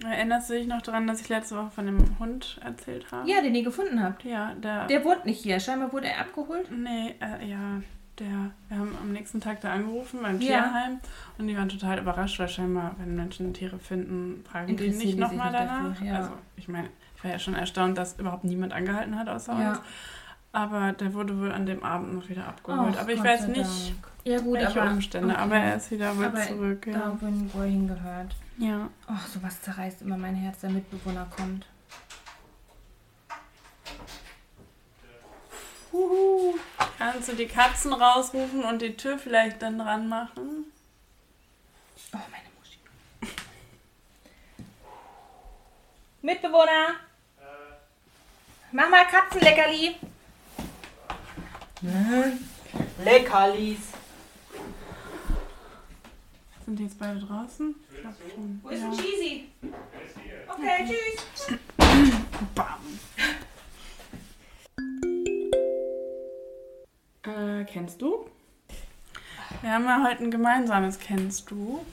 Erinnerst du dich noch daran, dass ich letzte Woche von dem Hund erzählt habe? Ja, den ihr gefunden habt. Ja, der. Der wohnt nicht hier. Scheinbar wurde er abgeholt. nee, äh, ja, der. Wir haben am nächsten Tag da angerufen beim Ja. Tierheim und die waren total überrascht, weil scheinbar, wenn Menschen Tiere finden, fragen die nicht nochmal danach. dafür, ja. Also, ich meine, ich war ja schon erstaunt, dass überhaupt niemand angehalten hat außer Ja. uns. Aber der wurde wohl an dem Abend noch wieder abgeholt. Ach, aber ich Gott weiß nicht. Ja, gut, welche aber. Umstände. okay. Aber er ist wieder wohl Aber zurück. Ja. Da, wo wo er hingehört. ja. Ach, sowas zerreißt immer mein Herz, der Mitbewohner kommt. Huhu. Kannst du die Katzen rausrufen und die Tür vielleicht dann dran machen? Oh, meine Muschi. Mitbewohner! Mach mal Katzenleckerli! Leckerlis. Sind die jetzt beide draußen? Ich glaube schon. Wo ist ja. denn Cheesy? Okay, tschüss. Bam. Äh, kennst du? Wir haben ja heute ein gemeinsames Kennst du?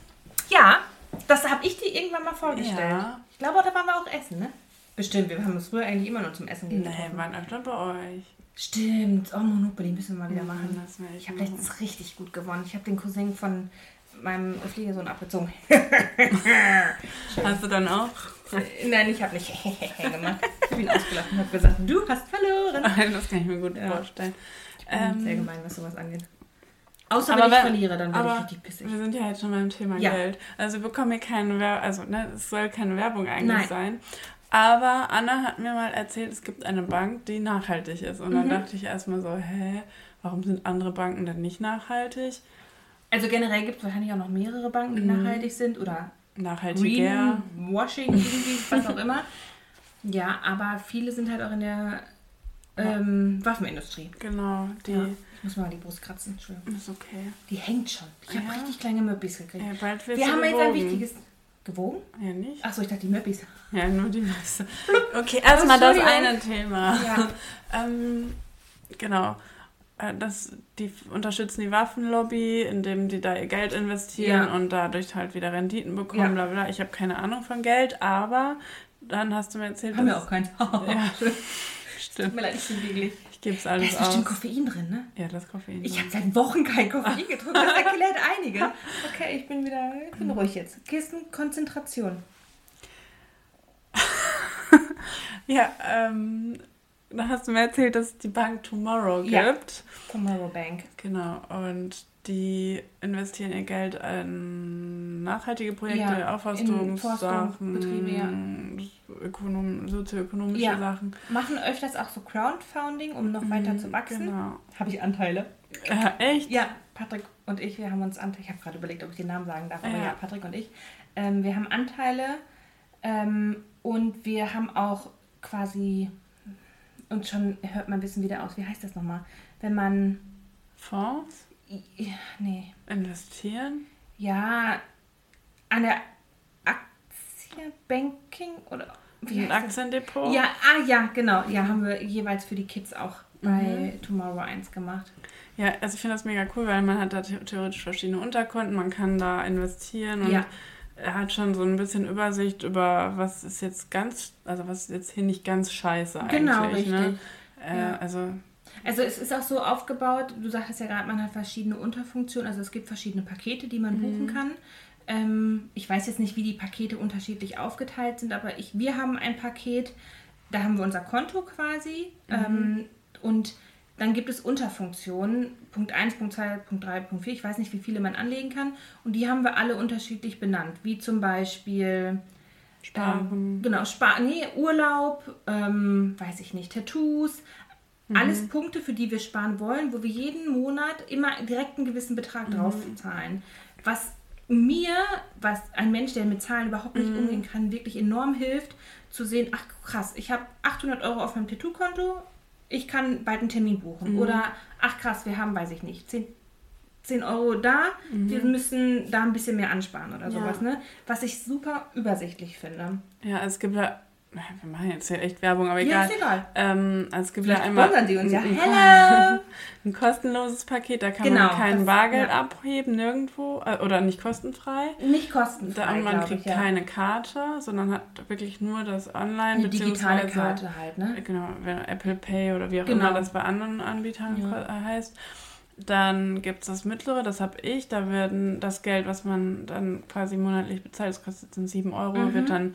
Ja, das habe ich dir irgendwann mal vorgestellt. Ja. Ich glaube, da waren wir auch essen, ne? Bestimmt, wir haben uns früher eigentlich immer nur zum Essen Nee, getroffen. wir waren öfter bei euch. Stimmt. Oh, Monopoly müssen wir mal wieder machen. Will ich habe letztens richtig gut gewonnen. Ich habe den Cousin von meinem Fliegersohn abgezogen. Hast du dann auch? Nein, ich habe nicht gemacht. Ich bin ausgelacht und habe gesagt, du hast verloren. das kann ich mir gut Ja. vorstellen. Ich bin sehr Ähm, gemein, was sowas angeht. Außer aber wenn ich verliere, dann werde ich richtig pissig. Wir sind ja jetzt schon beim Thema Ja. Geld. Also wir bekommen hier keine Werbung, also ne, es soll keine Werbung eigentlich Nein. sein. Aber Anna hat mir mal erzählt, es gibt eine Bank, die nachhaltig ist. Und dann Mhm. dachte ich erstmal so, hä, warum sind andere Banken denn nicht nachhaltig? Also generell gibt es wahrscheinlich auch noch mehrere Banken, die Mhm. nachhaltig sind oder Nachhaltiger. Greenwashing, irgendwie, was auch immer. Ja, aber viele sind halt auch in der ähm, Waffenindustrie. Genau, die Ja. Ich muss mal die Brust kratzen, Entschuldigung. ist okay. Die hängt schon. Ich habe Ja. richtig kleine Möppis gekriegt. Ja, bald Wir haben jetzt ein wichtiges... Gewogen? Ja, nicht? Achso, ich dachte die Möppis. Ja, nur die Masse. Okay, erstmal das Entschuldigung. eine Thema. Ja. Ähm, genau. Äh, Das, die unterstützen die Waffenlobby, indem die da ihr Geld investieren Ja. und dadurch halt wieder Renditen bekommen, Ja. bla bla. Ich habe keine Ahnung von Geld, aber dann hast du mir erzählt, Haben wir auch keins. Ja, stimmt. mir leid, ich bin wirklich. Ich gebe es Da alles ist bestimmt aus. Koffein drin, ne? Ja, das Koffein. Ich habe seit Wochen kein Koffein getrunken. Das erklärt einige. Okay, ich bin wieder ich bin ruhig jetzt. Kirsten, Konzentration. Ja, ähm, da hast du mir erzählt, dass es die Bank Tomorrow Ja. gibt. Tomorrow Bank. Genau, und die investieren ihr Geld in nachhaltige Projekte, Ja, Aufforstungssachen, Forstungsbetriebe, ja. Ökonom sozioökonomische Ja. Sachen. Machen öfters auch so Crowdfunding, um noch weiter zu wachsen. Genau. Habe ich Anteile? Äh, echt? Ja, Patrick und ich, wir haben uns Anteile. Ich habe gerade überlegt, ob ich den Namen sagen darf, aber Ja. ja, Patrick und ich. Ähm, wir haben Anteile ähm, und wir haben auch quasi und schon hört man ein bisschen wieder aus. Wie heißt das nochmal? Wenn man. Fonds? Ja, nee. Investieren? Ja, an der Aktie Banking oder wie Ein? Aktiendepot? Ja, ah ja, genau. Ja, haben wir jeweils für die Kids auch bei Mhm. Tomorrow 1 gemacht. Ja, also ich finde das mega cool, weil man hat da the- theoretisch verschiedene Unterkonten, man kann da investieren und Ja. er hat schon so ein bisschen Übersicht über, was ist jetzt ganz, also was ist jetzt hier nicht ganz scheiße eigentlich. Genau, richtig. Ne? Äh, Ja. Also, Also es ist auch so aufgebaut, du sagtest ja gerade, man hat verschiedene Unterfunktionen, also es gibt verschiedene Pakete, die man buchen kann. Ähm, ich weiß jetzt nicht, wie die Pakete unterschiedlich aufgeteilt sind, aber ich, wir haben ein Paket, da haben wir unser Konto quasi ähm, und dann gibt es Unterfunktionen, Punkt 1, Punkt 2, Punkt 3, Punkt 4, ich weiß nicht, wie viele man anlegen kann und die haben wir alle unterschiedlich benannt, wie zum Beispiel Sparen. ähm, genau, Spar nee, Urlaub, ähm, weiß ich nicht, Tattoos. Alles Punkte, für die wir sparen wollen, wo wir jeden Monat immer direkt einen gewissen Betrag drauf zahlen. Was mir, was ein Mensch, der mit Zahlen überhaupt nicht umgehen kann, wirklich enorm hilft, zu sehen, ach krass, ich habe 800 Euro auf meinem Tattoo-Konto, ich kann bald einen Termin buchen. Oder, ach krass, wir haben, weiß ich nicht, 10, 10 Euro da, wir müssen da ein bisschen mehr ansparen oder Ja. sowas. Ne? Was ich super übersichtlich finde. ja, es gibt ja, na, wir machen jetzt hier echt Werbung, aber Ja, egal. ist egal. Ähm, also es gibt Vielleicht ja einmal die uns ja. ein, Hello! ein kostenloses Paket, da kann Genau, man kein das- Bargeld ja. abheben, nirgendwo, äh, oder nicht kostenfrei. Nicht kostenfrei, Da, und man kriegt ich, ja. keine Karte, sondern hat wirklich nur das Online, Eine digitale Karte halt, ne? Genau, wenn Apple Pay oder wie auch Genau. immer das bei anderen Anbietern Ja. heißt. Dann gibt es das mittlere, das habe ich. Da werden das Geld, was man dann quasi monatlich bezahlt, das kostet dann 7 Euro, Mhm. wird dann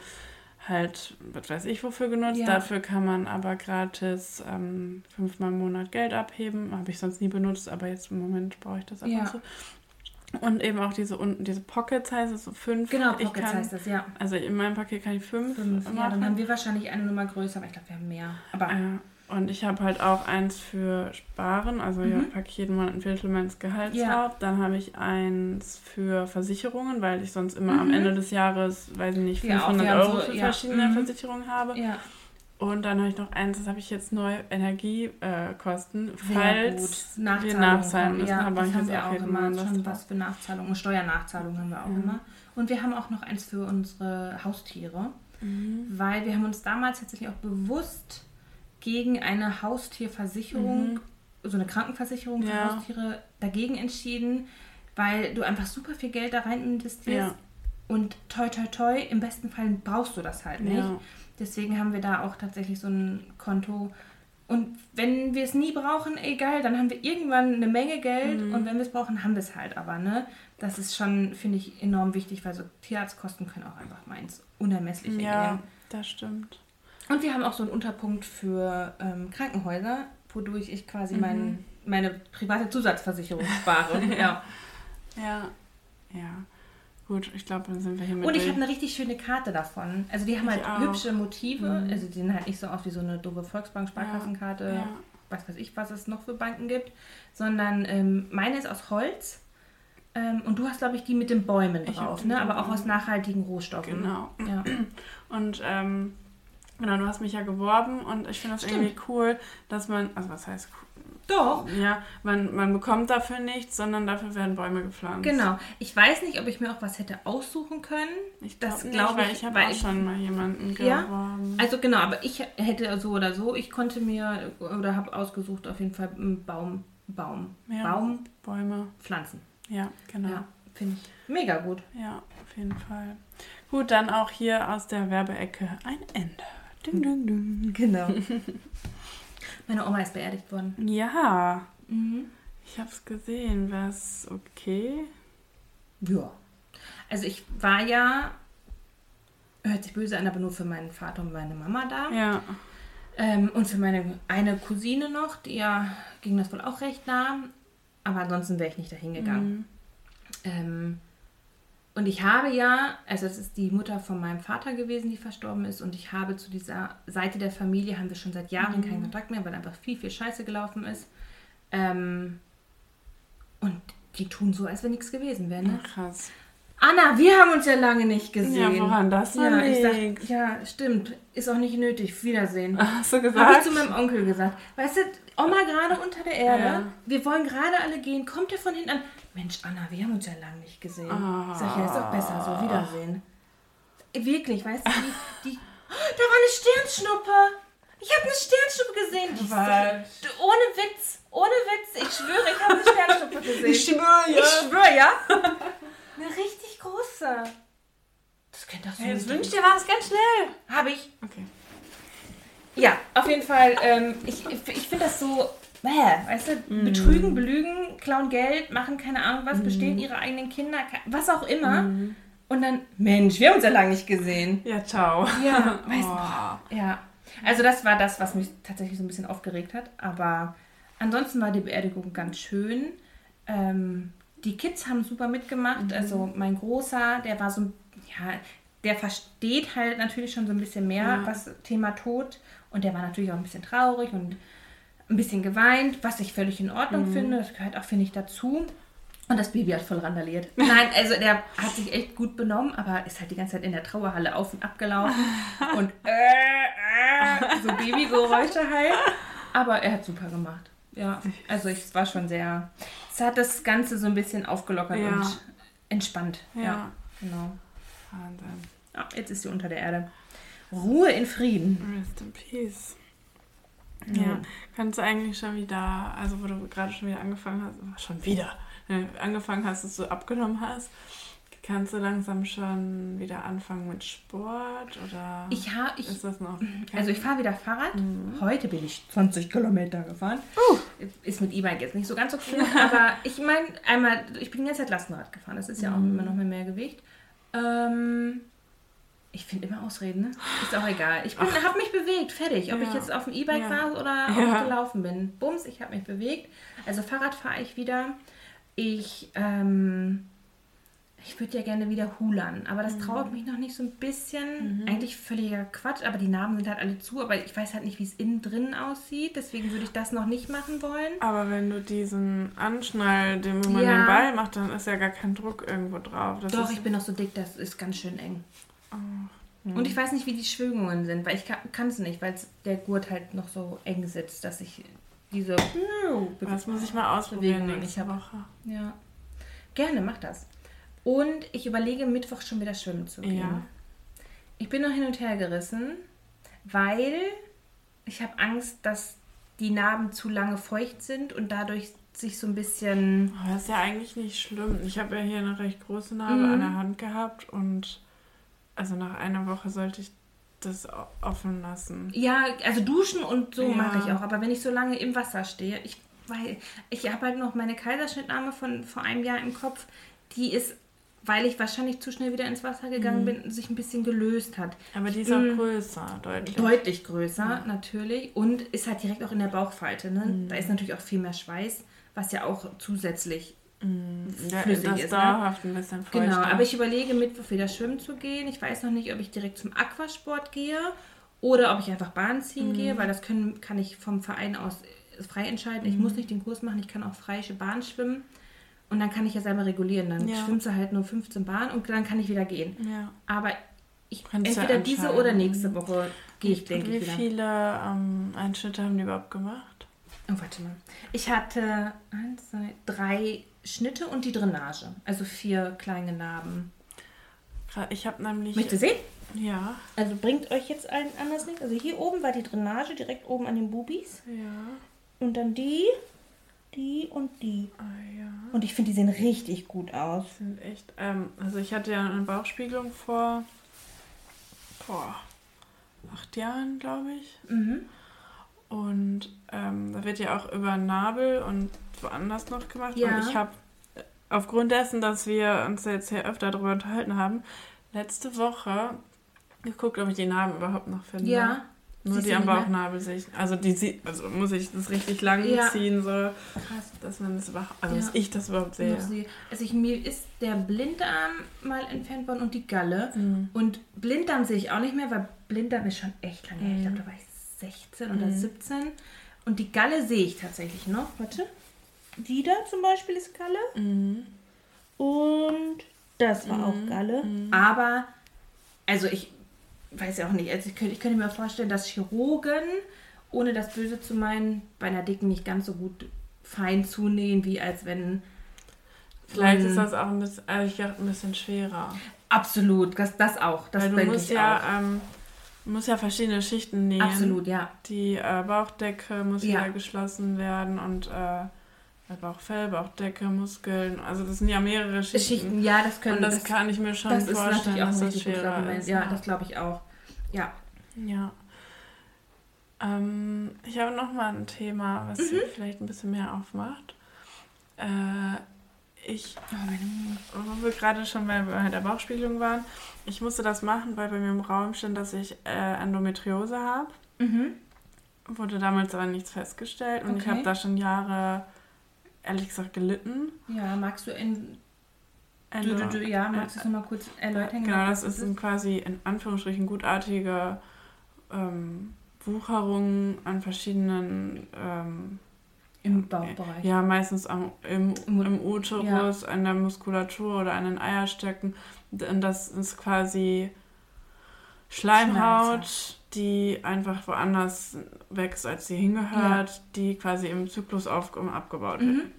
halt, was weiß ich, wofür genutzt. Ja. Dafür kann man aber gratis ähm, fünfmal im Monat Geld abheben. Habe ich sonst nie benutzt, aber jetzt im Moment brauche ich das ab Ja. und zu. Und eben auch diese unten, diese Pockets heißt es so fünf. Genau, Ich Pockets kann- heißt das, ja. Also in meinem Paket kann ich fünf, Fünf. Ja, dann haben wir wahrscheinlich eine Nummer größer, aber ich glaube, wir haben mehr. Aber Ja, und ich habe halt auch eins für Sparen, also ja, Mhm. packe ich jeden Monat ein Viertel meines Gehalts Ja. drauf. Dann habe ich eins für Versicherungen, weil ich sonst immer Mhm. am Ende des Jahres, weiß ich nicht, Ja, auch, 500 wir haben Euro so- für ja. verschiedene Mhm. Versicherungen habe. ja, Und dann habe ich noch eins, das habe ich jetzt neu, Energiekosten, äh, falls wir nachzahlen müssen. Ja, aber das haben wir auch immer. Schon was für Nachzahlungen. Steuernachzahlungen haben wir auch immer. Und wir haben auch noch eins für unsere Haustiere, Mhm. weil wir haben uns damals tatsächlich auch bewusst gegen eine Haustierversicherung, so eine Krankenversicherung für Mhm. Ja. Haustiere dagegen entschieden, weil du einfach super viel Geld da rein investierst. Ja. Und toi toi toi, im besten Fall brauchst du das halt nicht. Ja. Deswegen haben wir da auch tatsächlich so ein Konto. Und wenn wir es nie brauchen, egal, dann haben wir irgendwann eine Menge Geld Mhm. und wenn wir es brauchen, haben wir es halt. Aber ne, das ist schon, finde ich, enorm wichtig, weil so Tierarztkosten können auch einfach mal ins Unermessliche ja, gehen. das stimmt. Und wir haben auch so einen Unterpunkt für ähm, Krankenhäuser, wodurch ich quasi Mhm. mein, meine private Zusatzversicherung spare. ja. Ja, ja. Gut, ich glaube, dann sind wir hier mit Und ich habe eine richtig schöne Karte davon. Also die haben Ich halt auch. hübsche Motive. Mhm. Also die sehen halt nicht so aus wie so eine doofe Volksbank-Sparkassenkarte. Ja. Was weiß ich, was es noch für Banken gibt. Sondern ähm, meine ist aus Holz. Ähm, und du hast, glaube ich, die mit den Bäumen Ich drauf. Ne? Aber auch aus nachhaltigen Rohstoffen. Genau. Ja. Und ähm, genau, du hast mich ja geworben und ich finde das Stimmt. irgendwie cool, dass man, also was heißt cool? Doch. Ja, man, man bekommt dafür nichts, sondern dafür werden Bäume gepflanzt. Genau. Ich weiß nicht, ob ich mir auch was hätte aussuchen können. Ich Das glaube glaub nicht, weil ich, ich habe auch ich- schon mal jemanden Ja? geworben. Also genau, aber ich hätte so oder so, ich konnte mir oder habe ausgesucht auf jeden Fall einen Baum, Baum, Ja. Baum Bäume, pflanzen. ja, genau. Ja, finde ich mega gut. Ja, auf jeden Fall. Gut, dann auch hier aus der Werbeecke ein Ende. Ding, ding, ding. Genau. Meine Oma ist beerdigt worden. Ja, Mhm. ich hab's gesehen. Wär's okay? Ja. Also ich war ja, hört sich böse an, aber nur für meinen Vater und meine Mama da. Ja. Ähm, und für meine eine Cousine noch, die ja ging das wohl auch recht nah. Aber ansonsten wäre ich nicht dahin gegangen. Mhm. Ähm, und ich habe ja, also es ist die Mutter von meinem Vater gewesen, die verstorben ist. Und ich habe zu dieser Seite der Familie, haben wir schon seit Jahren Mhm. keinen Kontakt mehr, weil einfach viel, viel Scheiße gelaufen ist. Ähm, und die tun so, als wenn nichts gewesen wäre. Ne? Krass. Anna, wir haben uns ja lange nicht gesehen. Ja, woran das ja, ich sag, ja, stimmt. Ist auch nicht nötig. Wiedersehen. Hast du Habe ich gesagt? zu meinem Onkel gesagt. Weißt du, Oma gerade unter der Erde. Ja. Wir wollen gerade alle gehen. Kommt er von hinten an? Mensch, Anna, wir haben uns ja lange nicht gesehen. Ah. Ich sag, ja, ist doch besser so. Wiedersehen. Wirklich, weißt du, die, die da war eine Sternschnuppe. Ich habe eine Sternschnuppe gesehen. Die so- ohne Witz, ohne Witz. Ich schwöre, ich habe eine Sternschnuppe gesehen. schwöre, Ich schwöre, ja. Eine richtig große. Das könnte doch so Jetzt nicht- wünsch dir was ganz schnell. Habe ich. Okay. Ja, auf jeden Fall. Ähm, ich ich finde das so, weißt du, Mm. betrügen, belügen, klauen Geld, machen keine Ahnung was, Mm. bestehlen ihre eigenen Kinder, was auch immer. Und dann, Mensch, wir haben uns ja lange nicht gesehen. Ja, ciao. Ja, weißt Oh. Ja. Also das war das, was mich tatsächlich so ein bisschen aufgeregt hat. Aber ansonsten war die Beerdigung ganz schön. Ähm, die Kids haben super mitgemacht. Also mein Großer, der war so, ein- ja, der versteht halt natürlich schon so ein bisschen mehr, Ja. was Thema Tod. Und der war natürlich auch ein bisschen traurig und ein bisschen geweint, was ich völlig in Ordnung finde. Das gehört auch, finde ich, dazu. Und das Baby hat voll randaliert. Nein, also der hat sich echt gut benommen, aber ist halt die ganze Zeit in der Trauerhalle auf und ab gelaufen. und äh, äh, so Babygeräusche halt. Aber er hat super gemacht. Ja, also ich, es war schon sehr. Es hat das Ganze so ein bisschen aufgelockert Ja. und entspannt. Ja, Ja. genau. Wahnsinn. Ja, jetzt ist sie unter der Erde. Ruhe in Frieden. Rest in peace. Ja. Kannst du eigentlich schon wieder, also wo du gerade schon wieder angefangen hast, schon wieder, ne, angefangen hast, dass du abgenommen hast, kannst du langsam schon wieder anfangen mit Sport oder Ich habe, ich, ist das noch? also ich fahre wieder Fahrrad. Heute bin ich 20 Kilometer gefahren. Ist mit E-Bike jetzt nicht so ganz so cool, aber ich meine, einmal, ich bin die ganze Zeit Lastenrad gefahren. Das ist ja auch immer noch mal mehr Gewicht. Ähm, ich finde immer Ausreden, ne? Ist auch egal. Ich habe mich bewegt, fertig. Ob Ja. ich jetzt auf dem E-Bike Ja. war oder ob Ja. ich gelaufen bin. Bums, ich habe mich bewegt. Also Fahrrad fahre ich wieder. Ich, ähm, ich würde ja gerne wieder hulern, aber das traut mich noch nicht so ein bisschen. Eigentlich völliger Quatsch, aber die Narben sind halt alle zu, aber ich weiß halt nicht, wie es innen drin aussieht. Deswegen würde ich das noch nicht machen wollen. Aber wenn du diesen Anschnall, den man Ja. den Ball macht, dann ist ja gar kein Druck irgendwo drauf. Das Doch, ich bin noch so dick, das ist ganz schön eng. Oh. Und ich weiß nicht, wie die Schwingungen sind, weil ich kann es nicht, weil der Gurt halt noch so eng sitzt, dass ich diese Das muss ich mal ausprobieren nächste hab. Woche. Ja. Gerne, mach das. Und ich überlege, Mittwoch schon wieder schwimmen zu gehen. Ja. Ich bin noch hin und her gerissen, weil ich habe Angst, dass die Narben zu lange feucht sind und dadurch sich so ein bisschen. Aber das ist ja eigentlich nicht schlimm. Ich habe ja hier eine recht große Narbe Mhm. an der Hand gehabt und also nach einer Woche sollte ich das offen lassen. Ja, also duschen und so Ja. mache ich auch. Aber wenn ich so lange im Wasser stehe, ich, weil ich habe halt noch meine Kaiserschnittnarme von vor einem Jahr im Kopf, die ist, weil ich wahrscheinlich zu schnell wieder ins Wasser gegangen Mhm. bin, sich ein bisschen gelöst hat. Aber die ist auch Mm. größer, deutlich. Deutlich größer, natürlich. Und ist halt direkt auch in der Bauchfalte. Ne? Mhm. Da ist natürlich auch viel mehr Schweiß, was ja auch zusätzlich Ja, flüssig das ist, ne? dauerhaft ein bisschen feuchter. Genau, aber ich überlege, Mittwoch wieder schwimmen zu gehen. Ich weiß noch nicht, ob ich direkt zum Aquasport gehe oder ob ich einfach Bahn ziehen Mhm. gehe, weil das können, kann ich vom Verein aus äh, frei entscheiden. Ich Mhm. muss nicht den Kurs machen, ich kann auch freie Bahn schwimmen. Und dann kann ich ja selber regulieren. Dann Ja. schwimmst du halt nur 15 Bahnen und dann kann ich wieder gehen. Ja. Aber ich, entweder diese entscheiden. oder nächste Woche gehe ich, denke Wie ich, wieder. viele ähm, Einschnitte haben die überhaupt gemacht? Oh, warte mal. Ich hatte eins, zwei, drei Schnitte und die Drainage. Also vier kleine Narben. Ich habe nämlich. Möchtest du sehen? Ja. Also bringt euch jetzt ein anderes Ding. Also hier oben war die Drainage, direkt oben an den Bubis. Ja. Und dann die, die und die. Ah, ja. Und ich finde, die sehen richtig gut aus. sind echt. Ähm, also ich hatte ja eine Bauchspiegelung vor, vor acht Jahren, glaube ich. Mhm. Und ähm, da wird ja auch über Nabel und woanders noch gemacht. Ja. Und ich habe aufgrund dessen, dass wir uns jetzt hier öfter darüber unterhalten haben, letzte Woche geguckt, ob ich die Narben überhaupt noch finde. Ja. Nur die am? Bauchnabel sehe ich. Also die sieht, also muss ich das richtig lang Ja. ziehen, so, Krass. dass man das überhaupt, also Ja. dass ich das überhaupt sehe. Also ich, mir ist der Blinddarm mal entfernt worden und die Galle. Mhm. Und Blinddarm sehe ich auch nicht mehr, weil Blinddarm ist schon echt lange her. Ich Mhm. glaube, da war ich 16 oder 17. Und die Galle sehe ich tatsächlich noch. Warte. Die da zum Beispiel ist Galle. Mhm. Und das war auch Galle. Aber, also ich weiß ja auch nicht, also ich könnte, ich könnte mir vorstellen, dass Chirurgen, ohne das Böse zu meinen, bei einer Dicken nicht ganz so gut fein zunähen, wie als wenn. Vielleicht Mhm. ist das auch ein bisschen, ehrlich gesagt, ein bisschen schwerer. Absolut, das, das auch. Das Weil du musst ich ja, auch. ähm, du musst ja verschiedene Schichten nähen. Absolut, ja. Die äh, Bauchdecke muss Ja. wieder geschlossen werden und äh, Bauchfell, Bauchdecke, Muskeln. Also das sind ja mehrere Schichten. Schichten, ja, das können und das, kann ich mir schon das ist vorstellen, natürlich auch dass das schwerer ist. Ja, das glaube ich auch. Ja. Ja. Ähm, ich habe noch mal ein Thema, was Mhm. vielleicht ein bisschen mehr aufmacht. Äh, ich, wo wir gerade schon bei, der Bauchspiegelung waren, ich musste das machen, weil bei mir im Raum stand, dass ich äh, Endometriose habe. Mhm. Wurde damals aber nichts festgestellt und ich Okay. habe da schon Jahre, ehrlich gesagt, gelitten. Ja, magst du in. Du, Endo- du, du, ja, magst du es nochmal kurz erläutern? Genau, das was ist ein quasi in Anführungsstrichen gutartige ähm, Wucherung an verschiedenen, ähm, Im Bauchbereich. ja, meistens am, im, Im- Uterus, an der Muskulatur oder an den Eierstöcken. Und das ist quasi Schleimhaut, die einfach woanders wächst, als sie hingehört, die quasi im Zyklus auf, abgebaut wird. Mhm.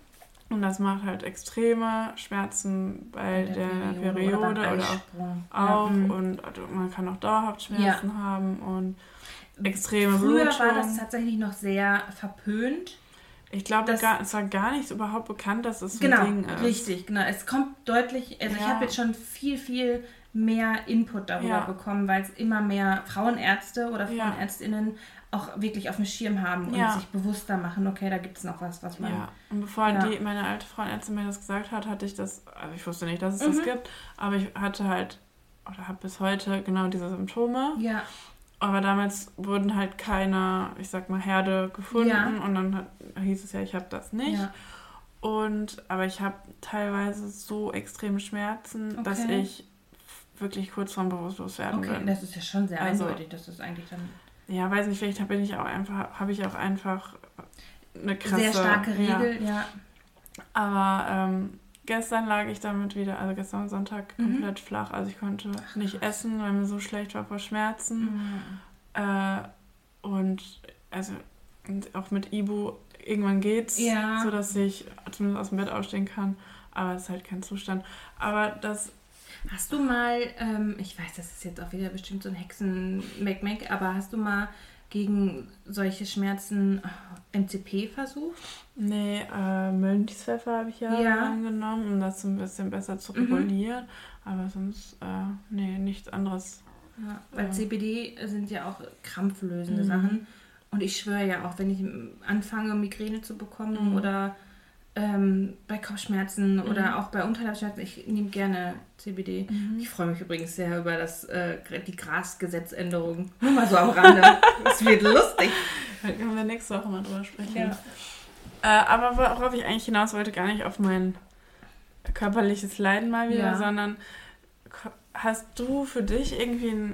Und das macht halt extreme Schmerzen bei der, Periode, beim oder, auch auch Ja, mhm. und also man kann auch dauerhaft Schmerzen haben und extreme Früher Blutung. war das tatsächlich noch sehr verpönt. Ich glaube, das- es war gar nicht überhaupt bekannt, dass es so Genau, ein Ding ist. richtig, genau. Es kommt deutlich, also ich Ja. habe jetzt schon viel, viel mehr Input darüber Ja. bekommen, weil es immer mehr Frauenärzte oder. Frauenärztinnen auch wirklich auf dem Schirm haben und sich bewusster machen, okay, da gibt es noch was, was man. Ja, und bevor die, meine alte Frauenärztin mir das gesagt hat, hatte ich das, also ich wusste nicht, dass es das Mhm. gibt, aber ich hatte halt, oder habe bis heute genau diese Symptome. Ja, Aber damals wurden halt keine, ich sag mal, Herde gefunden Ja. und dann hat, hieß es ja, ich habe das nicht. ja. Und aber ich habe teilweise so extreme Schmerzen, dass Okay. ich wirklich kurz vorm Bewusstlooswerden Okay, bin. das ist ja schon sehr Also- eindeutig, dass das eigentlich dann Ja, weiß nicht, vielleicht bin ich auch einfach, habe ich auch einfach eine krasse. sehr starke Ja. Regel, ja. Aber ähm, gestern lag ich damit wieder, also gestern Sonntag Mhm. komplett flach. Also ich konnte nicht essen, weil mir so schlecht war vor Schmerzen. Mhm. Äh, und also und auch mit Ibu irgendwann geht's, Ja. so dass ich zumindest aus dem Bett aufstehen kann. Aber es ist halt kein Zustand. Aber das, Hast du mal, ähm, ich weiß, das ist jetzt auch wieder bestimmt so ein Hexen-Mac-Mac, aber hast du mal gegen solche Schmerzen äh, MCP versucht? nee, äh, Mönchspfeffer habe ich ja, Ja. genommen, um das ein bisschen besser zu Mhm. regulieren. Aber sonst, äh, nee, nichts anderes. Ja, weil Ja. CBD sind ja auch krampflösende Mhm. Sachen. Und ich schwöre ja auch, wenn ich anfange, Migräne zu bekommen Mhm. oder ähm, bei Kopfschmerzen Mhm. oder auch bei Unterleibsschmerzen, ich nehme gerne CBD. Mhm. Ich freue mich übrigens sehr über das, äh, die Grasgesetzänderung. Nur mal so am Rande. Es wird lustig. Da können wir nächste Woche mal drüber sprechen. Ja. Äh, aber worauf ich eigentlich hinaus wollte, gar nicht auf mein körperliches Leiden mal wieder, Ja. sondern hast du für dich irgendwie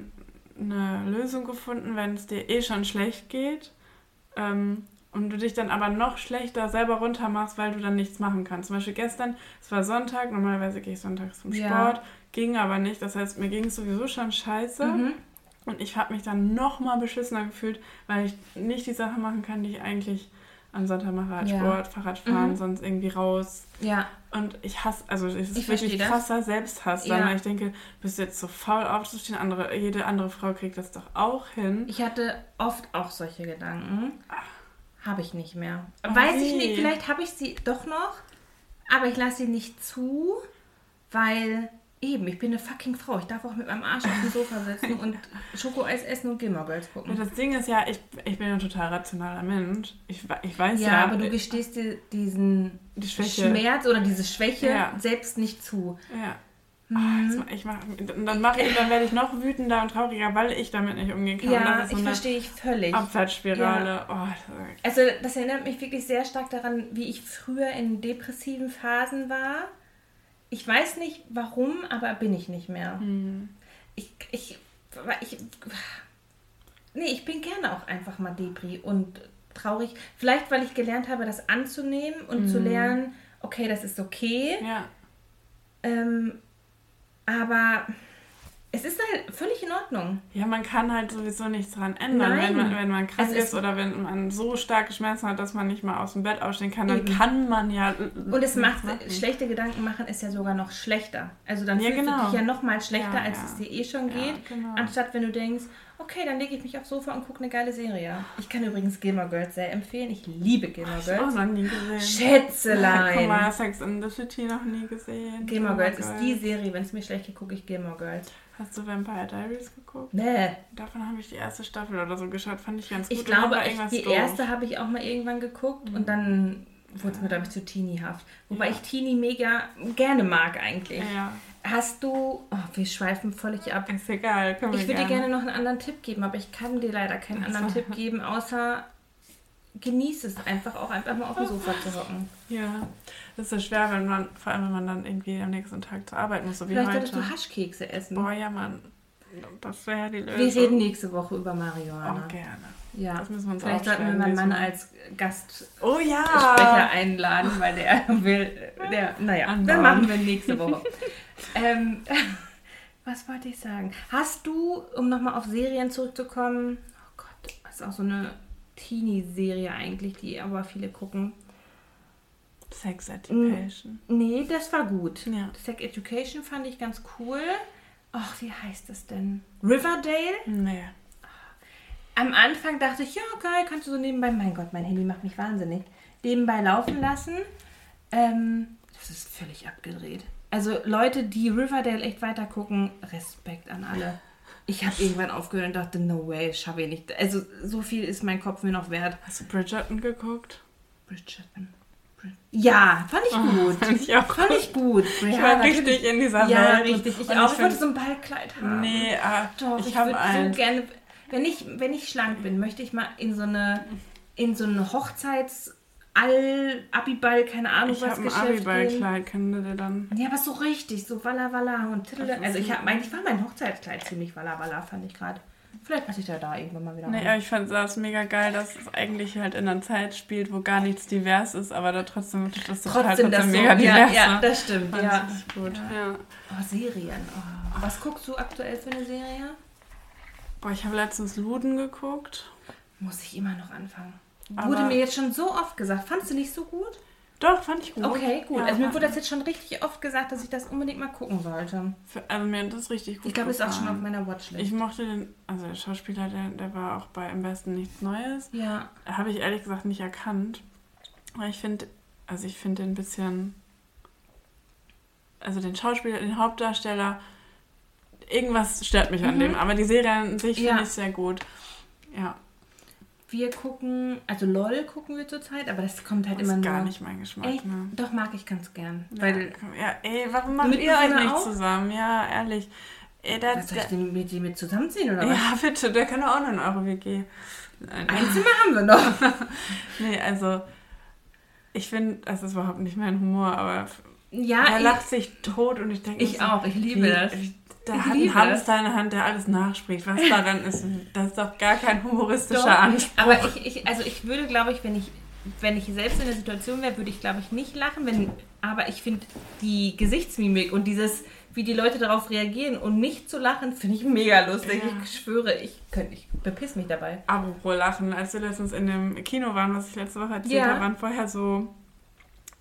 eine Lösung gefunden, wenn es dir eh schon schlecht geht ähm, und du dich dann aber noch schlechter selber runter machst, weil du dann nichts machen kannst? Zum Beispiel gestern, es war Sonntag, normalerweise gehe ich sonntags zum Ja. Sport, ging aber nicht. Das heißt, mir ging es sowieso schon scheiße. Mhm. Und ich habe mich dann noch mal beschissener gefühlt, weil ich nicht die Sachen machen kann, die ich eigentlich am Sonntag mache. Halt Ja. Sport, Fahrradfahren, Mhm. sonst irgendwie raus. Ja, Und ich hasse, also es ist Ich wirklich verstehe das. krasser Selbsthass. Dann, Ja. weil ich denke, bist du jetzt so faul aufzustehen, andere, jede andere Frau kriegt das doch auch hin. ich hatte oft auch solche Gedanken. Habe ich nicht mehr. Oh, Weiß ich nicht, vielleicht habe ich sie doch noch, aber ich lasse sie nicht zu, weil Eben, ich bin eine fucking Frau. Ich darf auch mit meinem Arsch auf dem Sofa sitzen und Schokoeis essen und Gilmore Girls gucken. das Ding ist ja, ich, ich bin ein total rationaler Mensch. Ich, ich weiß Ja, ja, aber du gestehst dir diesen die. Schmerz oder diese Schwäche Ja. selbst nicht zu. Ja. Ah, jetzt mach- ich mach, dann mache ich, dann werde ich noch wütender und trauriger, weil ich damit nicht umgehen kann. Ja, so ich verstehe ich völlig. Abwärtsspirale. Oh, das- Also das erinnert mich wirklich sehr stark daran, wie ich früher in depressiven Phasen war. Ich weiß nicht warum, aber bin ich nicht mehr. hm. Ich, ich, ich, nee, ich bin gerne auch einfach mal Depri und traurig. Vielleicht, weil ich gelernt habe, das anzunehmen und zu lernen, okay, das ist okay. ja. Ähm, aber es ist halt völlig in Ordnung. ja, man kann halt sowieso nichts dran ändern. Nein. Wenn man, wenn man krank ist, ist- oder wenn man so starke Schmerzen hat, dass man nicht mal aus dem Bett aufstehen kann, dann Eben. kann man ja. Und es macht, machen. schlechte Gedanken machen ist ja sogar noch schlechter. Also dann Ja, fühlst genau. du dich ja noch mal schlechter, Ja, als ja. es dir eh schon geht. genau. Anstatt wenn du denkst, okay, dann lege ich mich aufs Sofa und gucke eine geile Serie. Ich kann übrigens Gilmore Girls sehr empfehlen. Ich liebe Gilmore Ich auch Girls. noch nie gesehen. Schätzelein. Guck mal, Sex in the City noch nie gesehen. Gilmore Girls ist die Serie, wenn es mir schlecht geht, gucke ich Gilmore Girls. Hast du Vampire Diaries geguckt? Nee. Davon habe ich die erste Staffel oder so geschaut, fand ich ganz gut. Ich glaube, ich, die doof. Mhm. erste habe ich auch mal irgendwann geguckt und dann wurde es mir, glaube ich, zu teenie-haft. Wobei Ja. ich Teenie mega gerne mag eigentlich. Ja, Hast du... Oh, wir schweifen völlig ab. ist egal. Ich würde dir gerne noch einen anderen Tipp geben, aber ich kann dir leider keinen anderen so. Tipp geben, außer genieß es einfach auch einfach mal auf dem Sofa zu hocken. Ja, das ist so schwer, wenn man, vor allem wenn man dann irgendwie am nächsten Tag zur Arbeit muss, so wie Vielleicht heute. solltest du Haschkekse essen. Boah, ja, Mann. Das wäre die Lösung. wir reden nächste Woche über Marihuana. gerne. Ja. Das müssen wir uns Vielleicht sollten wir meinen Mann als Gastsprecher Oh ja! einladen, weil der will, der, naja, Anbauen. dann machen wir nächste Woche. ähm, was wollte ich sagen? Hast du, um nochmal auf Serien zurückzukommen, oh Gott, das ist auch so eine Teenie-Serie eigentlich, die aber viele gucken. Sex Education. Nee, das war gut. Ja. Sex Education fand ich ganz cool. Ach, wie heißt das denn? Riverdale? Nee. Am Anfang dachte ich, ja, geil, kannst du so nebenbei, mein Gott, mein Handy macht mich wahnsinnig, nebenbei laufen lassen. Ähm, das ist völlig abgedreht. Also Leute, die Riverdale echt weiter gucken, Respekt an alle. Ich habe irgendwann aufgehört und dachte, no way, schaffe ich nicht. Also so viel ist mein Kopf mir noch wert. Hast du Bridgerton geguckt? Bridgerton. Brid- Ja, fand ich gut. fand ich auch Fand ich gut. Ich Ja, war natürlich. richtig in dieser Ja, Welt. richtig. Ich Und auch. Ich wollte so ein Ballkleid haben. Nee, ah, Doch, ich, ich, habe so gerne, wenn ich, wenn ich schlank bin, möchte ich mal in so eine, in so eine Hochzeits All Abiball, keine Ahnung ich was habe ein. Abiballkleid, du dir dann... Ja, aber so richtig, so Walla Walla und. Das ist Also ich habe eigentlich war mein Hochzeitskleid ziemlich Walla Walla, fand ich gerade. Vielleicht passe ich da da irgendwann mal wieder Nee, aber ich fand das mega geil, dass es eigentlich halt in einer Zeit spielt, wo gar nichts divers ist, aber da trotzdem das ist total Trotzdem das so, mega ja, divers. ja, ne? das stimmt, Fand ja. ich gut. Ja. Oh, Serien. Oh. Was guckst du aktuell für eine Serie? Boah, ich habe letztens Luden geguckt. Muss ich immer noch anfangen. Wurde mir jetzt schon so oft gesagt. Fandst du nicht so gut? Doch, fand ich gut. Okay, gut. Ja, also mir wurde das jetzt schon richtig oft gesagt, dass ich das unbedingt mal gucken sollte. für- Also mir hat das richtig gut Ich glaube, ist auch schon auf meiner Watchlist. Ich mochte den, also der Schauspieler, der, der war auch bei Im Besten nichts Neues. ja, Habe ich ehrlich gesagt nicht erkannt. Aber ich finde, also ich finde den ein bisschen, also den Schauspieler, den Hauptdarsteller, irgendwas stört mich an Mhm. dem. Aber die Serie an sich Ja. finde ich sehr gut. Ja, wir gucken, also LOL gucken wir zurzeit, aber das kommt halt das immer ist gar nur. nicht mein Geschmack. Echt? Ne? Doch, mag ich ganz gern. Ja, Weil, ja, ey, warum macht ihr euch nicht auch? zusammen? Ja, ehrlich. Ey, der, was soll ich denn mit die mit zusammenziehen oder was? ja, bitte, der kann doch auch noch in eure WG. Nein. Ein Zimmer haben wir noch. Nee, also, ich finde, das ist überhaupt nicht mein Humor, aber Ja, er lacht sich tot und ich denke, ich auch. Ich liebe wie- das. wie- Der Ich hat einen Hamster in der Hand, der alles nachspricht. Was daran ist, das ist doch gar kein humoristischer Doch, Anspruch. Aber ich, ich, also ich würde, glaube ich, wenn ich, wenn ich selbst in der Situation wäre, würde ich, glaube ich, nicht lachen. Wenn, aber ich finde die Gesichtsmimik und dieses, wie die Leute darauf reagieren und nicht zu lachen, finde ich mega lustig. Ja. Ich schwöre, ich könnte, ich bepiss mich dabei. Apropos Lachen, als wir letztens in dem Kino waren, was ich letzte Woche erzählt Ja. habe, waren vorher so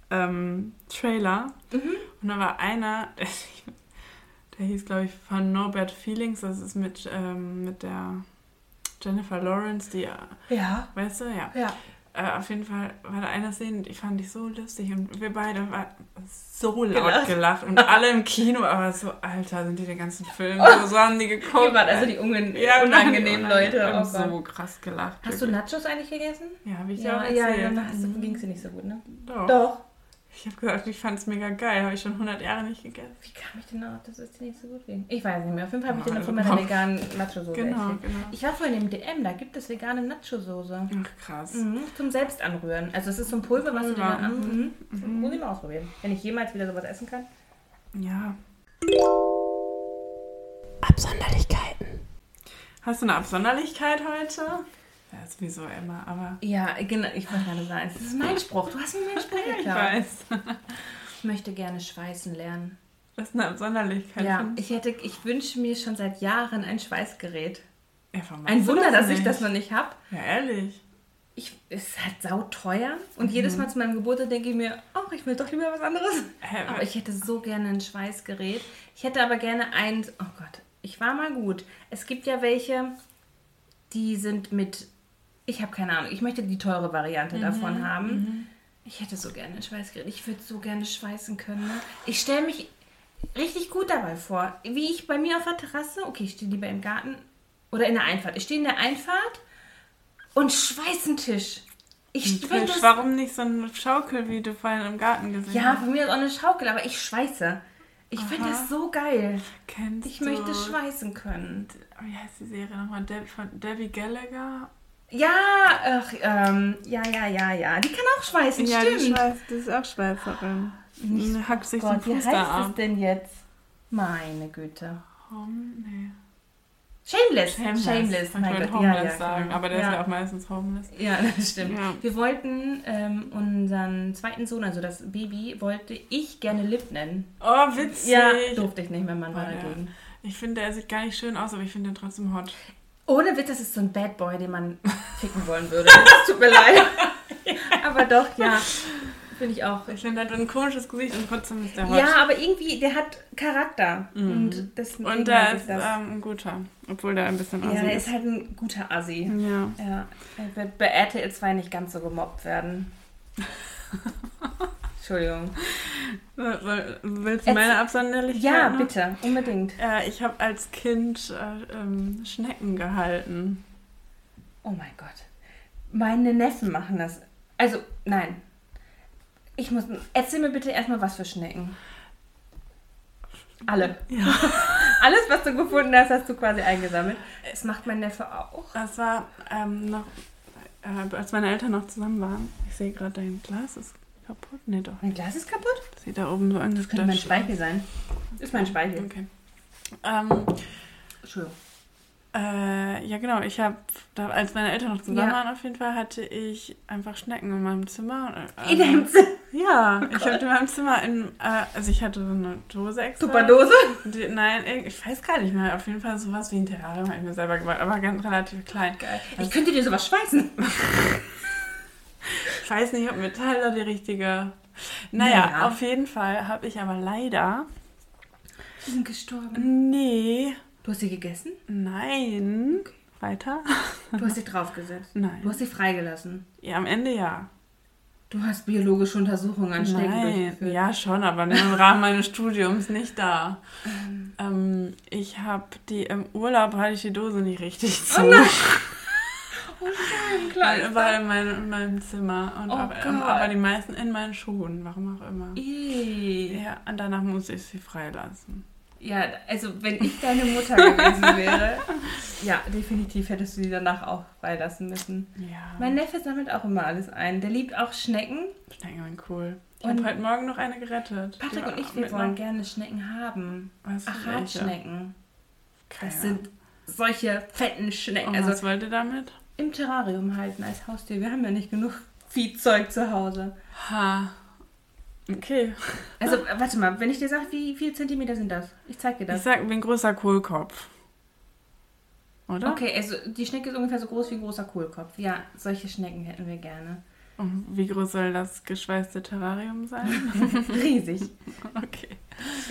ähm, Trailer. Mhm. Und da war einer, der hieß, glaube ich, von No Bad Feelings. Das ist mit, ähm, mit der Jennifer Lawrence, die, Ja. weißt du, ja. Ja. äh, auf jeden Fall war da eine Szene, die fand ich so lustig und wir beide waren so laut Gelacht. gelacht, und alle im Kino, aber so, Alter, sind die den ganzen Film, so, so haben die geguckt. Ihr wart also die ungen Ja, unangenehmen unangenehm. Leute. Haben Oh so krass gelacht. Hast du wirklich. Nachos eigentlich gegessen? Ja, habe ich Ja, ja, ja, erzählt. dann ging es dir nicht so gut, ne? Doch. Doch. Ich habe gesagt, ich fand es mega geil. Habe ich schon 100 Jahre nicht gegessen. Wie kam ich denn auf, dass es dir nicht so gut ging? Ich weiß nicht mehr. Auf jeden Fall habe ich Ja, noch von also- meiner veganen Nacho-Soße Genau, erzählt. genau. Ich war vorhin im DM, da gibt es vegane Nacho-Soße. Ach, krass. Mhm, zum selbst anrühren. Also es ist so ein Pulver, was du dir Pulver, dann an... mhm. Mhm. Muss ich mal ausprobieren. Wenn ich jemals wieder sowas essen kann. Ja. Absonderlichkeiten. Hast du eine Absonderlichkeit heute? Ja, ist wie so immer, aber Ja, genau. Ich wollte gerade sagen, das ist mein Spruch. Du hast mir meinen Spruch ich geklaut. weiß. Ich möchte gerne schweißen lernen. Das ist eine Absonderlichkeit. Ja, ich hätte, ich wünsche mir schon seit Jahren ein Schweißgerät. Ja, Ein Wunder, dass ich das noch nicht habe. Ja, ehrlich. Ich, es ist halt sauteuer. Und jedes Mal zu meinem Geburtstag denke ich mir, ach, ich will doch lieber was anderes. Hä, Aber ich hätte so gerne ein Schweißgerät. Ich hätte aber gerne eins, oh Gott, ich war mal gut. Es gibt ja welche, die sind mit, ich habe keine Ahnung, ich möchte die teure Variante Mhm, davon haben. Ich hätte so gerne ein Schweißgerät. Ich würde so gerne schweißen können. Ne? Ich stelle mich richtig gut dabei vor. Wie ich bei mir auf der Terrasse, okay, ich stehe lieber im Garten oder in der Einfahrt. Ich stehe in der Einfahrt und schweiß einen Tisch. Ich Tisch, das warum nicht so eine Schaukel, wie du vorhin im Garten gesehen ja, hast? von mir ist auch eine Schaukel, aber ich schweiße. Ich finde das so geil. Kennst Ich du, möchte schweißen können. Wie heißt die Serie nochmal? Deb, von Debbie Gallagher? Ja, ach, ähm, ja, ja, ja, ja. Die kann auch schweißen, die, stimmt. schweißt, die ist auch Schweißerin. Die hackt sich Gott, den wie Fuß da heißt es ab. denn jetzt? Meine Güte. Hom? Nee. Shameless. Shameless. Shameless. Wollte Gott. homeless ja, ja, sagen, genau. aber der ist ja ja auch meistens homeless. Ja, das stimmt. Ja. Wir wollten ähm, unseren zweiten Sohn, also das Baby, wollte ich gerne Lip nennen. Oh, witzig. Ja, durfte ich nicht, Mann war Oh, ja. dagegen. Ich finde, er sieht gar nicht schön aus, aber ich finde ihn trotzdem hot. Ohne Witz, das ist so ein Bad Boy, den man ficken wollen würde. Es tut mir leid. Aber doch, ja. Finde ich auch. Ich finde, er hat ein komisches Gesicht und trotzdem ist er hot. Ja, aber irgendwie, der hat Charakter. Und, das und er ist ähm, ein guter, obwohl der ein bisschen Ja, assi der ist. ist halt ein guter Assi. Ja. Ja, er wird bei RTL 2 nicht ganz so gemobbt werden. Entschuldigung. Willst du meine Absonderlichkeit Ja, noch? bitte, unbedingt. Äh, ich habe als Kind äh, ähm, Schnecken gehalten. Oh mein Gott. Meine Neffen machen das. Also, nein. Ich muss. Erzähl mir bitte erstmal, was für Schnecken. Alle. Ja. Alles, was du gefunden hast, hast du quasi eingesammelt. Das macht mein Neffe auch. Das war ähm, noch, äh, als meine Eltern noch zusammen waren. Ich sehe gerade, dein Glas ist kaputt. Nee, doch. Mein Glas ist kaputt? Das sieht da oben so Das könnte mein Speichel sein. Ist mein Speichel. Okay. Ähm, Entschuldigung. äh, ja, genau. Ich habe, als meine Eltern noch zusammen Ja. waren, auf jeden Fall, hatte ich einfach Schnecken in meinem Zimmer. Äh, In deinem Zimmer. Ja, ich hatte in meinem Zimmer, in, äh, also ich hatte so eine Dose extra. Superdose? Die, nein, ich weiß gar nicht mehr. Auf jeden Fall sowas wie ein Terrarium habe ich mir selber gebaut, aber ganz relativ klein. Geil. Ich könnte dir sowas schweißen. Ich weiß nicht, ob Metall da die richtige. Naja, Naja. auf jeden Fall habe ich aber leider. Die sind gestorben. Nee, Du hast sie gegessen? nein. Weiter? Du hast sie draufgesetzt. Nein. Du hast sie freigelassen. Ja, am Ende ja. Du hast biologische Untersuchungen an Schnecken Nein, durchgeführt. ja schon, aber im Rahmen meines Studiums nicht da. Ähm, ich habe die im Urlaub hatte ich die Dose nicht richtig zu. Oh nein. Oh Weil, war in, meinem, in meinem Zimmer und Oh aber, Gott. aber die meisten in meinen Schuhen, warum auch immer. Ih. Ja, und danach musste ich sie freilassen. Ja, also wenn ich deine Mutter gewesen wäre, ja, definitiv hättest du sie danach auch freilassen müssen. Ja. Mein Neffe sammelt auch immer alles ein. Der liebt auch Schnecken. Schnecken sind cool. Ich habe heute Morgen noch eine gerettet. Patrick und ich, wir wollen gerne Schnecken haben. Was? Achatschnecken. Keine Das sind solche fetten Schnecken. Und Also was wollt ihr damit? Im Terrarium halten als Haustier. Wir haben ja nicht genug Viehzeug zu Hause. Ha. Okay. Also, warte mal, wenn ich dir sage, wie viele Zentimeter sind das? Ich zeig dir Ich das. sag, wie ein großer Kohlkopf. Oder? Okay, also die Schnecke ist ungefähr so groß wie ein großer Kohlkopf. Ja, solche Schnecken hätten wir gerne. Und wie groß soll das geschweißte Terrarium sein? Riesig. okay.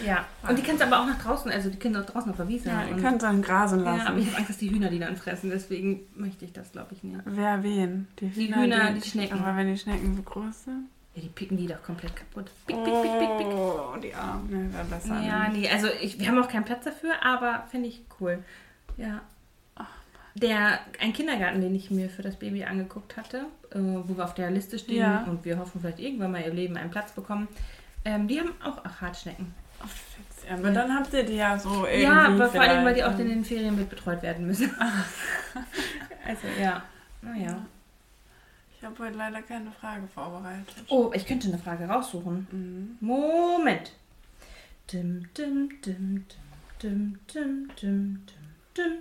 Ja. Und die kannst du aber auch nach draußen, also die können auch draußen auf der Wiese. Ja, ihr und, könnt dann grasen ja, lassen. aber ich habe Angst, dass die Hühner die dann fressen, deswegen möchte ich das, glaube ich, nicht. Wer wen? Die Die Hühner, die Schnecken. Aber wenn die Schnecken so groß sind. Ja, die picken die doch komplett kaputt. Pick, pick, pick, pick, pick. Oh, die Arme. Ne, wäre besser. Ja, ne? nee, also ich, wir haben auch keinen Platz dafür, aber finde ich cool. Ja. Der, ein Kindergarten, den ich mir für das Baby angeguckt hatte, äh, wo wir auf der Liste stehen Ja. und wir hoffen vielleicht irgendwann mal ihr Leben einen Platz bekommen, ähm, die haben auch Hartschnecken. Oh. Ja, aber dann habt ihr die ja so irgendwie. Ja, aber vor allem, weil die auch in den Ferien mit betreut werden müssen. also ja, naja. Ich habe heute leider keine Frage vorbereitet. Oh, ich könnte eine Frage raussuchen. Mhm. Moment. Dim, dim, dim, dim, dim, dim, dim, dim, dim,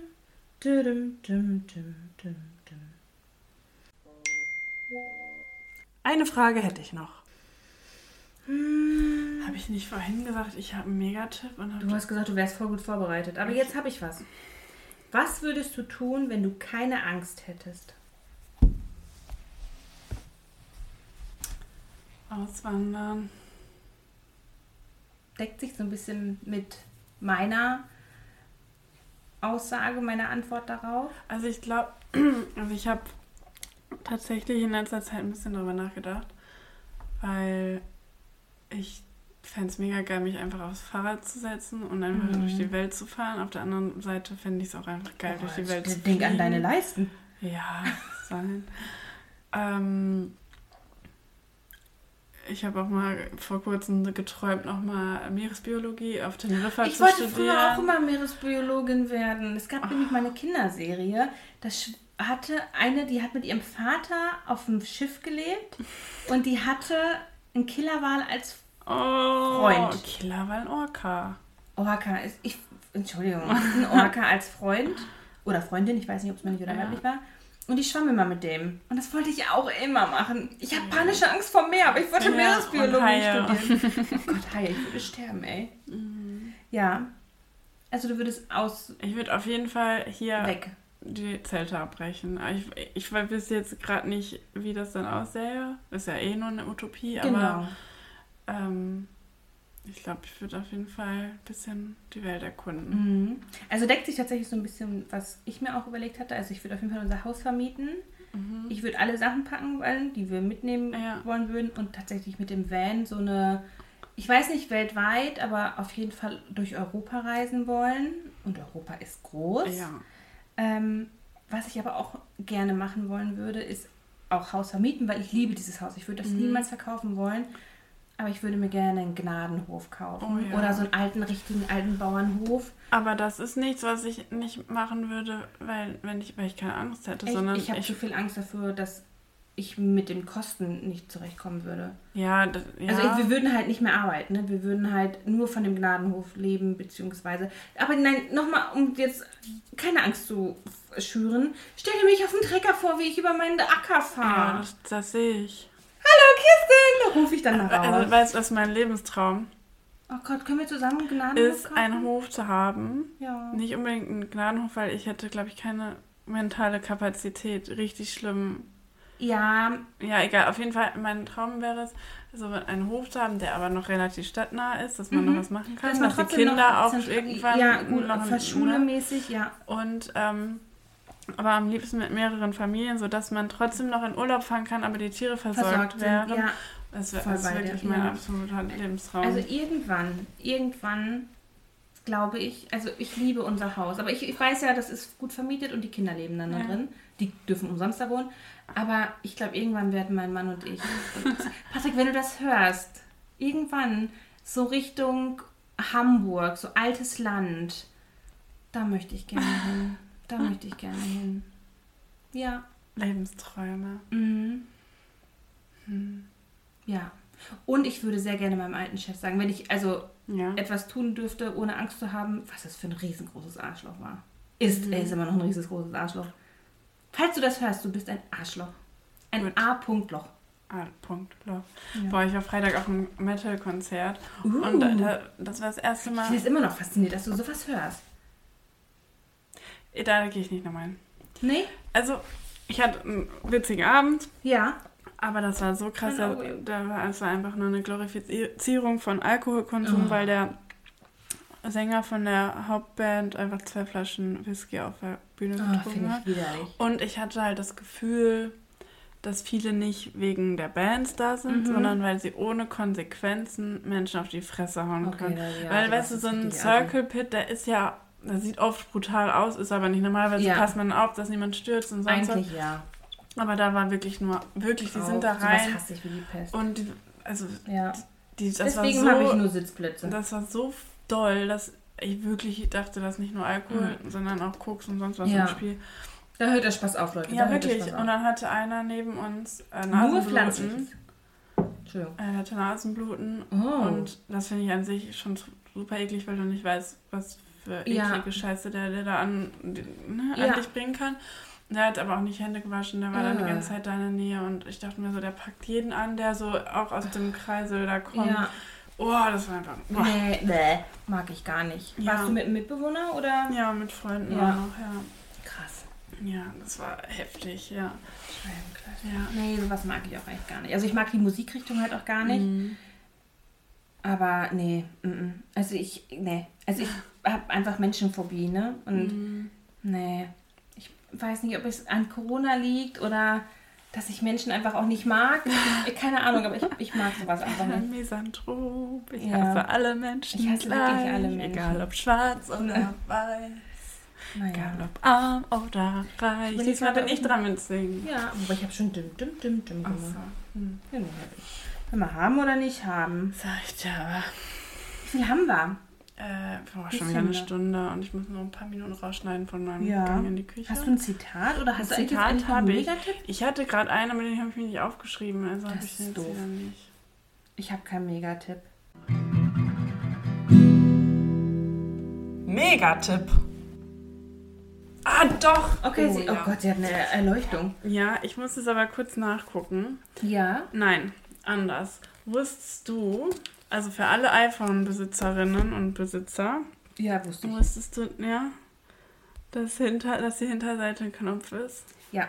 Eine Frage hätte ich noch. Hm. Habe ich nicht vorhin gesagt, ich habe einen Megatipp und Du hast gesagt, du wärst voll gut vorbereitet. Aber jetzt habe ich was. Was würdest du tun, wenn du keine Angst hättest? auswandern. Deckt sich so ein bisschen mit meiner Aussage, meiner Antwort darauf. Also ich glaube, also ich habe tatsächlich in letzter Zeit ein bisschen darüber nachgedacht, weil ich fände es mega geil, mich einfach aufs Fahrrad zu setzen und einfach Mhm. durch die Welt zu fahren. Auf der anderen Seite fände ich es auch einfach geil, durch die Welt zu Denk an deine Leisten. Ja, sein. ähm, ich habe auch mal vor kurzem geträumt, nochmal Meeresbiologie auf Teneriffa Ich zu wollte studieren. früher auch immer Meeresbiologin werden. Es gab nämlich mal eine Kinderserie, da sch- hatte eine, die hat mit ihrem Vater auf dem Schiff gelebt und die hatte einen Killerwal als oh, Freund. Killer war ein Orca. Orca. Ist, ich, Entschuldigung, ein Orca als Freund oder Freundin, ich weiß nicht, ob es männlich oder Ja. weiblich war. Und ich schwamm immer mit dem. Und das wollte ich auch immer machen. Ich habe panische Angst vor Meer, aber ich wollte Ja, Meeresbiologie studieren. Oh Gott, Haie, ich würde sterben, ey. Mhm. Ja. Also du würdest aus Ich würde auf jeden Fall hier weg. die Zelte abbrechen. Ich, ich weiß bis jetzt gerade nicht, wie das dann aussähe. Ist ja eh nur eine Utopie, Genau. aber ähm, ich glaube, ich würde auf jeden Fall ein bisschen die Welt erkunden. Mhm. Also deckt sich tatsächlich so ein bisschen, was ich mir auch überlegt hatte. Also ich würde auf jeden Fall unser Haus vermieten. Mhm. Ich würde alle Sachen packen wollen, die wir mitnehmen Ja. wollen würden und tatsächlich mit dem Van so eine, ich weiß nicht weltweit, aber auf jeden Fall durch Europa reisen wollen. Und Europa ist groß. Ja. Ähm, was ich aber auch gerne machen wollen würde, ist auch Haus vermieten, weil ich liebe dieses Haus. Ich würde das Mhm. niemals verkaufen wollen. Aber ich würde mir gerne einen Gnadenhof kaufen. Oh ja. Oder so einen alten, richtigen alten Bauernhof. Aber das ist nichts, was ich nicht machen würde, weil, wenn ich, weil ich keine Angst hätte, Ich, sondern ich habe zu viel Angst dafür, dass ich mit den Kosten nicht zurechtkommen würde. ja, das, ja. Also ich, wir würden halt nicht mehr arbeiten, ne? wir würden halt nur von dem Gnadenhof leben, beziehungsweise... Aber nein, nochmal, um jetzt keine Angst zu schüren, stell dir mich auf den Trecker vor, wie ich über meinen Acker ja, fahre. das, das sehe ich. Hallo Kirsten! Rufe ich dann nach Also, Hause. weißt du, was mein Lebenstraum Oh Gott, können wir zusammen einen Gnadenhof ist, kaufen? einen Hof zu haben. Ja. Nicht unbedingt einen Gnadenhof, weil ich hätte, glaube ich, keine mentale Kapazität. Richtig schlimm. Ja, Ja, egal. Auf jeden Fall, mein Traum wäre es, so einen Hof zu haben, der aber noch relativ stadtnah ist, dass man Mhm. noch was machen kann, dass dass die Kinder auch irgendwann Ja, gut, noch für schulemäßig, ja. Und ähm, aber am liebsten mit mehreren Familien, sodass man trotzdem noch in Urlaub fahren kann, aber die Tiere versorgt, Versorgt werden. ja. Das, das ist wirklich mein ja. absoluter Lebensraum. Also irgendwann, irgendwann glaube ich, also ich liebe unser Haus, aber ich, ich weiß ja, das ist gut vermietet und die Kinder leben dann da Ja. drin. Die dürfen umsonst da wohnen. Aber ich glaube, irgendwann werden mein Mann und ich. Patrick, wenn du das hörst, irgendwann so Richtung Hamburg, so altes Land, da möchte ich gerne hin. Da möchte ich gerne hin. Ja. Lebensträume. Mhm. Hm. Ja. Und ich würde sehr gerne meinem alten Chef sagen, wenn ich also Ja. etwas tun dürfte, ohne Angst zu haben, was das für ein riesengroßes Arschloch war. Ist, Mhm. er ist immer noch ein riesengroßes Arschloch. Falls du das hörst, du bist ein Arschloch. Ein. A-Punkt-Loch. Ah, Punkt. Loch. Ja. Boah, ich war Freitag auf einem Metal-Konzert Uh. und da, da, das war das erste Ich Mal. finde es immer noch faszinierend, dass du sowas hörst. Da gehe ich nicht nochmal hin. Nee? Also, ich hatte einen witzigen Abend, Ja. aber das war so krass. Da, da war, es war einfach nur eine Glorifizierung von Alkoholkonsum, Oh. weil der Sänger von der Hauptband einfach zwei Flaschen Whisky auf der Bühne Oh, getrunken hat. Und ich hatte halt das Gefühl, dass viele nicht wegen der Bands da sind, Mhm. sondern weil sie ohne Konsequenzen Menschen auf die Fresse hauen Okay, können. ja, weil, weißt du, so ein. Circle Pit, der ist ja, der sieht oft brutal aus, ist aber nicht. Normalerweise Ja. passt man auf, dass niemand stürzt und sonst was. Eigentlich ja. Aber da war wirklich nur, wirklich, die sind da rein. hasse ich wie die Pest. Und die, also, ja. die, das Deswegen war habe ich so, nur Sitzplätze. das war so doll, dass ich wirklich dachte, dass nicht nur Alkohol, sondern auch Koks und sonst was Ja. im Spiel. Da hört der Spaß auf, Leute. Ja, da wirklich. Und dann hatte einer neben uns äh, Nur Nasenbluten. pflanzliches. Entschuldigung. Er hatte Nasenbluten. Oh. Und das finde ich an sich schon super eklig, weil du nicht weißt, was für Ja. eklige Scheiße der, der da an, ne, an Ja. dich bringen kann. Der hat aber auch nicht Hände gewaschen, der war dann die Ah. ganze Zeit da in der Nähe und ich dachte mir so, der packt jeden an, der so auch aus dem Kreisel da kommt. Ja. Oh, das war einfach. Boah. Nee, nee, mag ich gar nicht. Ja. Warst du mit einem Mitbewohner oder? Ja, mit Freunden Ja. auch noch, ja. Krass. Ja, das war heftig, ja. Ja. Nee, sowas mag ich auch echt gar nicht. Also ich mag die Musikrichtung halt auch gar nicht. Mhm. Aber nee, mm, mm. also ich, nee. Also ich habe einfach Menschenphobie, ne? Und Mhm. nee. Ich weiß nicht, ob es an Corona liegt oder dass ich Menschen einfach auch nicht mag. Ich- Keine Ahnung, aber ich, ich mag sowas einfach Ich nicht. Misanthrop. Ich Ja. hasse alle Menschen. Ich hasse wirklich gleich, alle Menschen. Egal ob schwarz oder weiß. Naja. Egal ob arm oder reich. bin Diesmal bin ich dran mit Singen. Ja, aber ich habe schon dim, dim, dim, dim Ach gemacht. so. Hm. Ich. Wenn wir haben oder nicht haben. Sag ich dir aber. Wie viel haben wir? Äh, boah, schon wieder eine ne? Stunde und ich muss noch ein paar Minuten rausschneiden von meinem Ja. Gang in die Küche. Hast du ein Zitat oder hast Ein du Zitat eigentlich jetzt habe einen ich. Megatipp? Ich hatte gerade einen, aber den habe ich mir nicht aufgeschrieben. Also habe Das ich ist den jetzt doof. wieder nicht. Ich habe keinen Megatipp. Megatipp. Ah, doch. Okay, oh, sie, oh ja. Gott, sie hat eine Erleuchtung. Ja, ich muss es aber kurz nachgucken. Ja. Nein, anders. Wusstest du, also für alle iPhone-Besitzerinnen und Besitzer, Ja, wusste ich. wusstest du, ja, dass, hinter, dass die Hinterseite ein Knopf ist? Ja.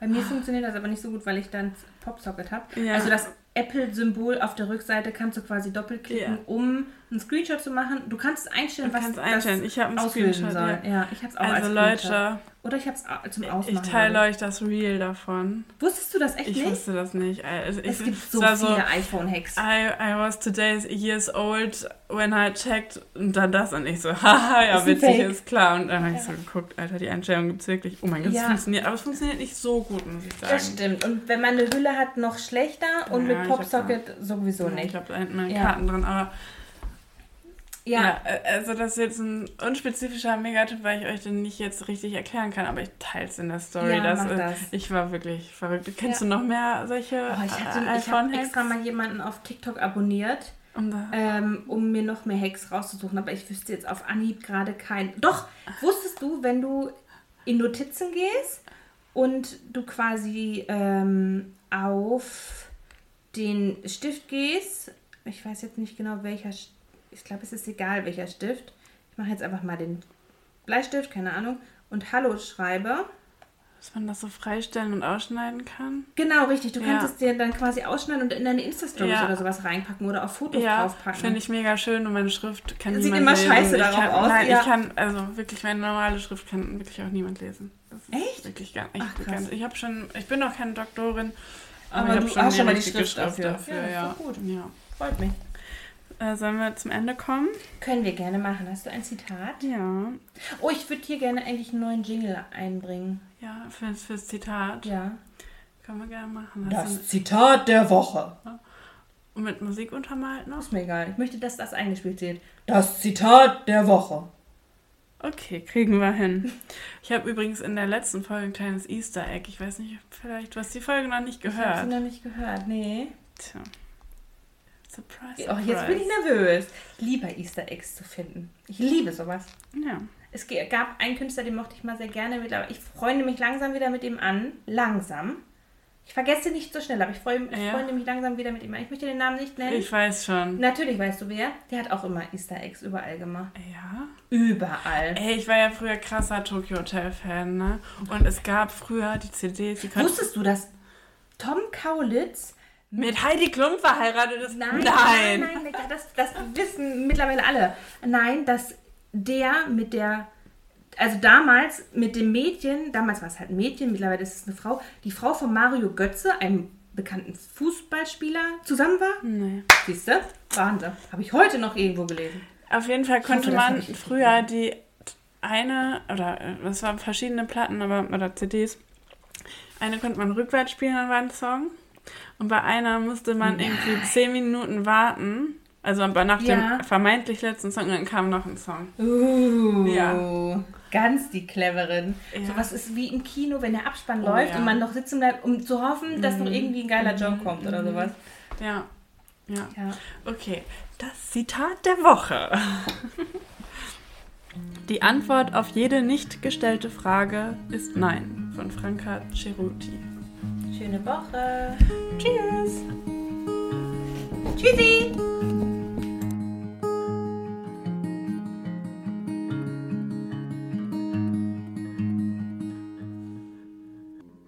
Bei mir funktioniert das aber nicht so gut, weil ich dann Popsocket habe. Ja. Also das Apple-Symbol auf der Rückseite kannst du quasi doppelklicken, Ja. um einen Screenshot zu machen. Du kannst einstellen, Du was kannst einstellen. das Ich einen auslösen Screenshot. soll. Ja. Ja, ich habe es auch Also als Screenshot. Leute, Oder ich habe es zum ich Ausmachen. teile glaube euch das Reel davon. ich. Wusstest du das echt Ich nicht? wusste das nicht. Also ich, es gibt so war viele iPhone-Hacks. I, I was today years old when I checked und dann das und ich so, haha, ja, Ist witzig, ist klar. Und dann habe ich so geguckt, Alter, die Einstellung gibt es wirklich. Oh mein Gott, es Ja. funktioniert. Aber es funktioniert nicht so gut, muss ich sagen. Das stimmt. Und wenn man eine Hülle hat, noch schlechter und Ja, mit ich Popsocket sowieso Ja, nicht. Ich habe da hinten meine Ja. Karten drin, aber Ja, ja. äh, also das ist jetzt ein unspezifischer Megatipp, weil ich euch den nicht jetzt richtig erklären kann, aber ich teile es in der Story. Ja, dass, das. Ich war wirklich verrückt. Kennst Ja. du noch mehr solche Oh, ich hatte, äh, habe iPhone-Hacks? extra mal jemanden auf TikTok abonniert, da- ähm, um mir noch mehr Hacks rauszusuchen, aber ich wüsste jetzt auf Anhieb gerade keinen. Doch, wusstest du, wenn du in Notizen gehst und du quasi ähm, auf den Stift gehst, ich weiß jetzt nicht genau welcher, St- ich glaube es ist egal welcher Stift, ich mache jetzt einfach mal den Bleistift, keine Ahnung, und Hallo schreibe. dass man das so freistellen und ausschneiden kann. Genau, richtig. Du Ja. kannst es dir dann quasi ausschneiden und in deine Insta-Stories Ja. oder sowas reinpacken oder auf Fotos Ja, draufpacken. finde ich mega schön und meine Schrift kann Sieht niemand immer lesen. scheiße ich darauf kann, aus, Nein, ja. ich kann, also wirklich, meine normale Schrift kann wirklich auch niemand lesen. Das ist Echt? Wirklich gar nicht. Ach, krass. ich habe schon, ich bin noch keine Doktorin, aber, Aber ich du habe hast schon schon mal die Schrift Schrift dafür. dafür. Ja, ja, ist doch gut. Ja. Freut mich. Äh, sollen wir zum Ende kommen? Können wir gerne machen. Hast du ein Zitat? Ja. Oh, ich würde hier gerne eigentlich einen neuen Jingle einbringen. Ja, fürs, fürs Zitat. Ja. Können wir gerne machen. Hast Das Zitat der Woche. du mit Musik untermalt noch? Ist mir egal. Ich möchte, dass das eingespielt wird. Das Zitat der Woche. Okay, kriegen wir hin. Ich habe übrigens in der letzten Folge ein kleines Easter Egg. Ich weiß nicht, vielleicht, du hast die Folge noch nicht Ich habe gehört. sie noch nicht gehört. Nee. Tja. Surprise, Oh, surprise. jetzt bin ich nervös. Ich liebe Easter Eggs zu finden. Ich liebe sowas. Ja. Es gab einen Künstler, den mochte ich mal sehr gerne mit, aber ich freunde mich langsam wieder mit ihm an. Langsam. Ich vergesse nicht so schnell, aber ich freue, Ja. freunde mich langsam wieder mit ihm an. Ich möchte den Namen nicht nennen. Ich weiß schon. Natürlich weißt du wer. Der hat auch immer Easter Eggs überall gemacht. Ja. Überall. Ey, ich war ja früher krasser Tokyo Hotel Fan, ne? Und es gab früher die CDs, die. Wusstest du, dass Tom Kaulitz Mit Heidi Klum verheiratet ist? Nein, nein, nein, nein das, das wissen mittlerweile alle. Nein, dass der mit der, also damals mit dem Mädchen, damals war es halt ein Mädchen, mittlerweile ist es eine Frau, die Frau von Mario Götze, einem bekannten Fußballspieler, zusammen war. Nee. Siehst du? Wahnsinn. Habe ich heute noch irgendwo gelesen. Auf jeden Fall konnte hoffe, man früher die eine, oder äh, es waren verschiedene Platten aber, oder CDs, eine konnte man rückwärts spielen, dann war ein Song. Und bei einer musste man irgendwie zehn Minuten warten. Also nach Ja. dem vermeintlich letzten Song, dann kam noch ein Song. Uh, Ja. Ganz die cleveren. Ja. So was ist wie im Kino, wenn der Abspann Oh, läuft ja. und man noch sitzen bleibt, um zu hoffen, dass noch irgendwie ein geiler Joke kommt oder sowas. Ja. Ja. Ja. Okay. Das Zitat der Woche. Die Antwort auf jede nicht gestellte Frage ist Nein von Franka Ceruti. Schöne Woche. Tschüss! Tschüssi.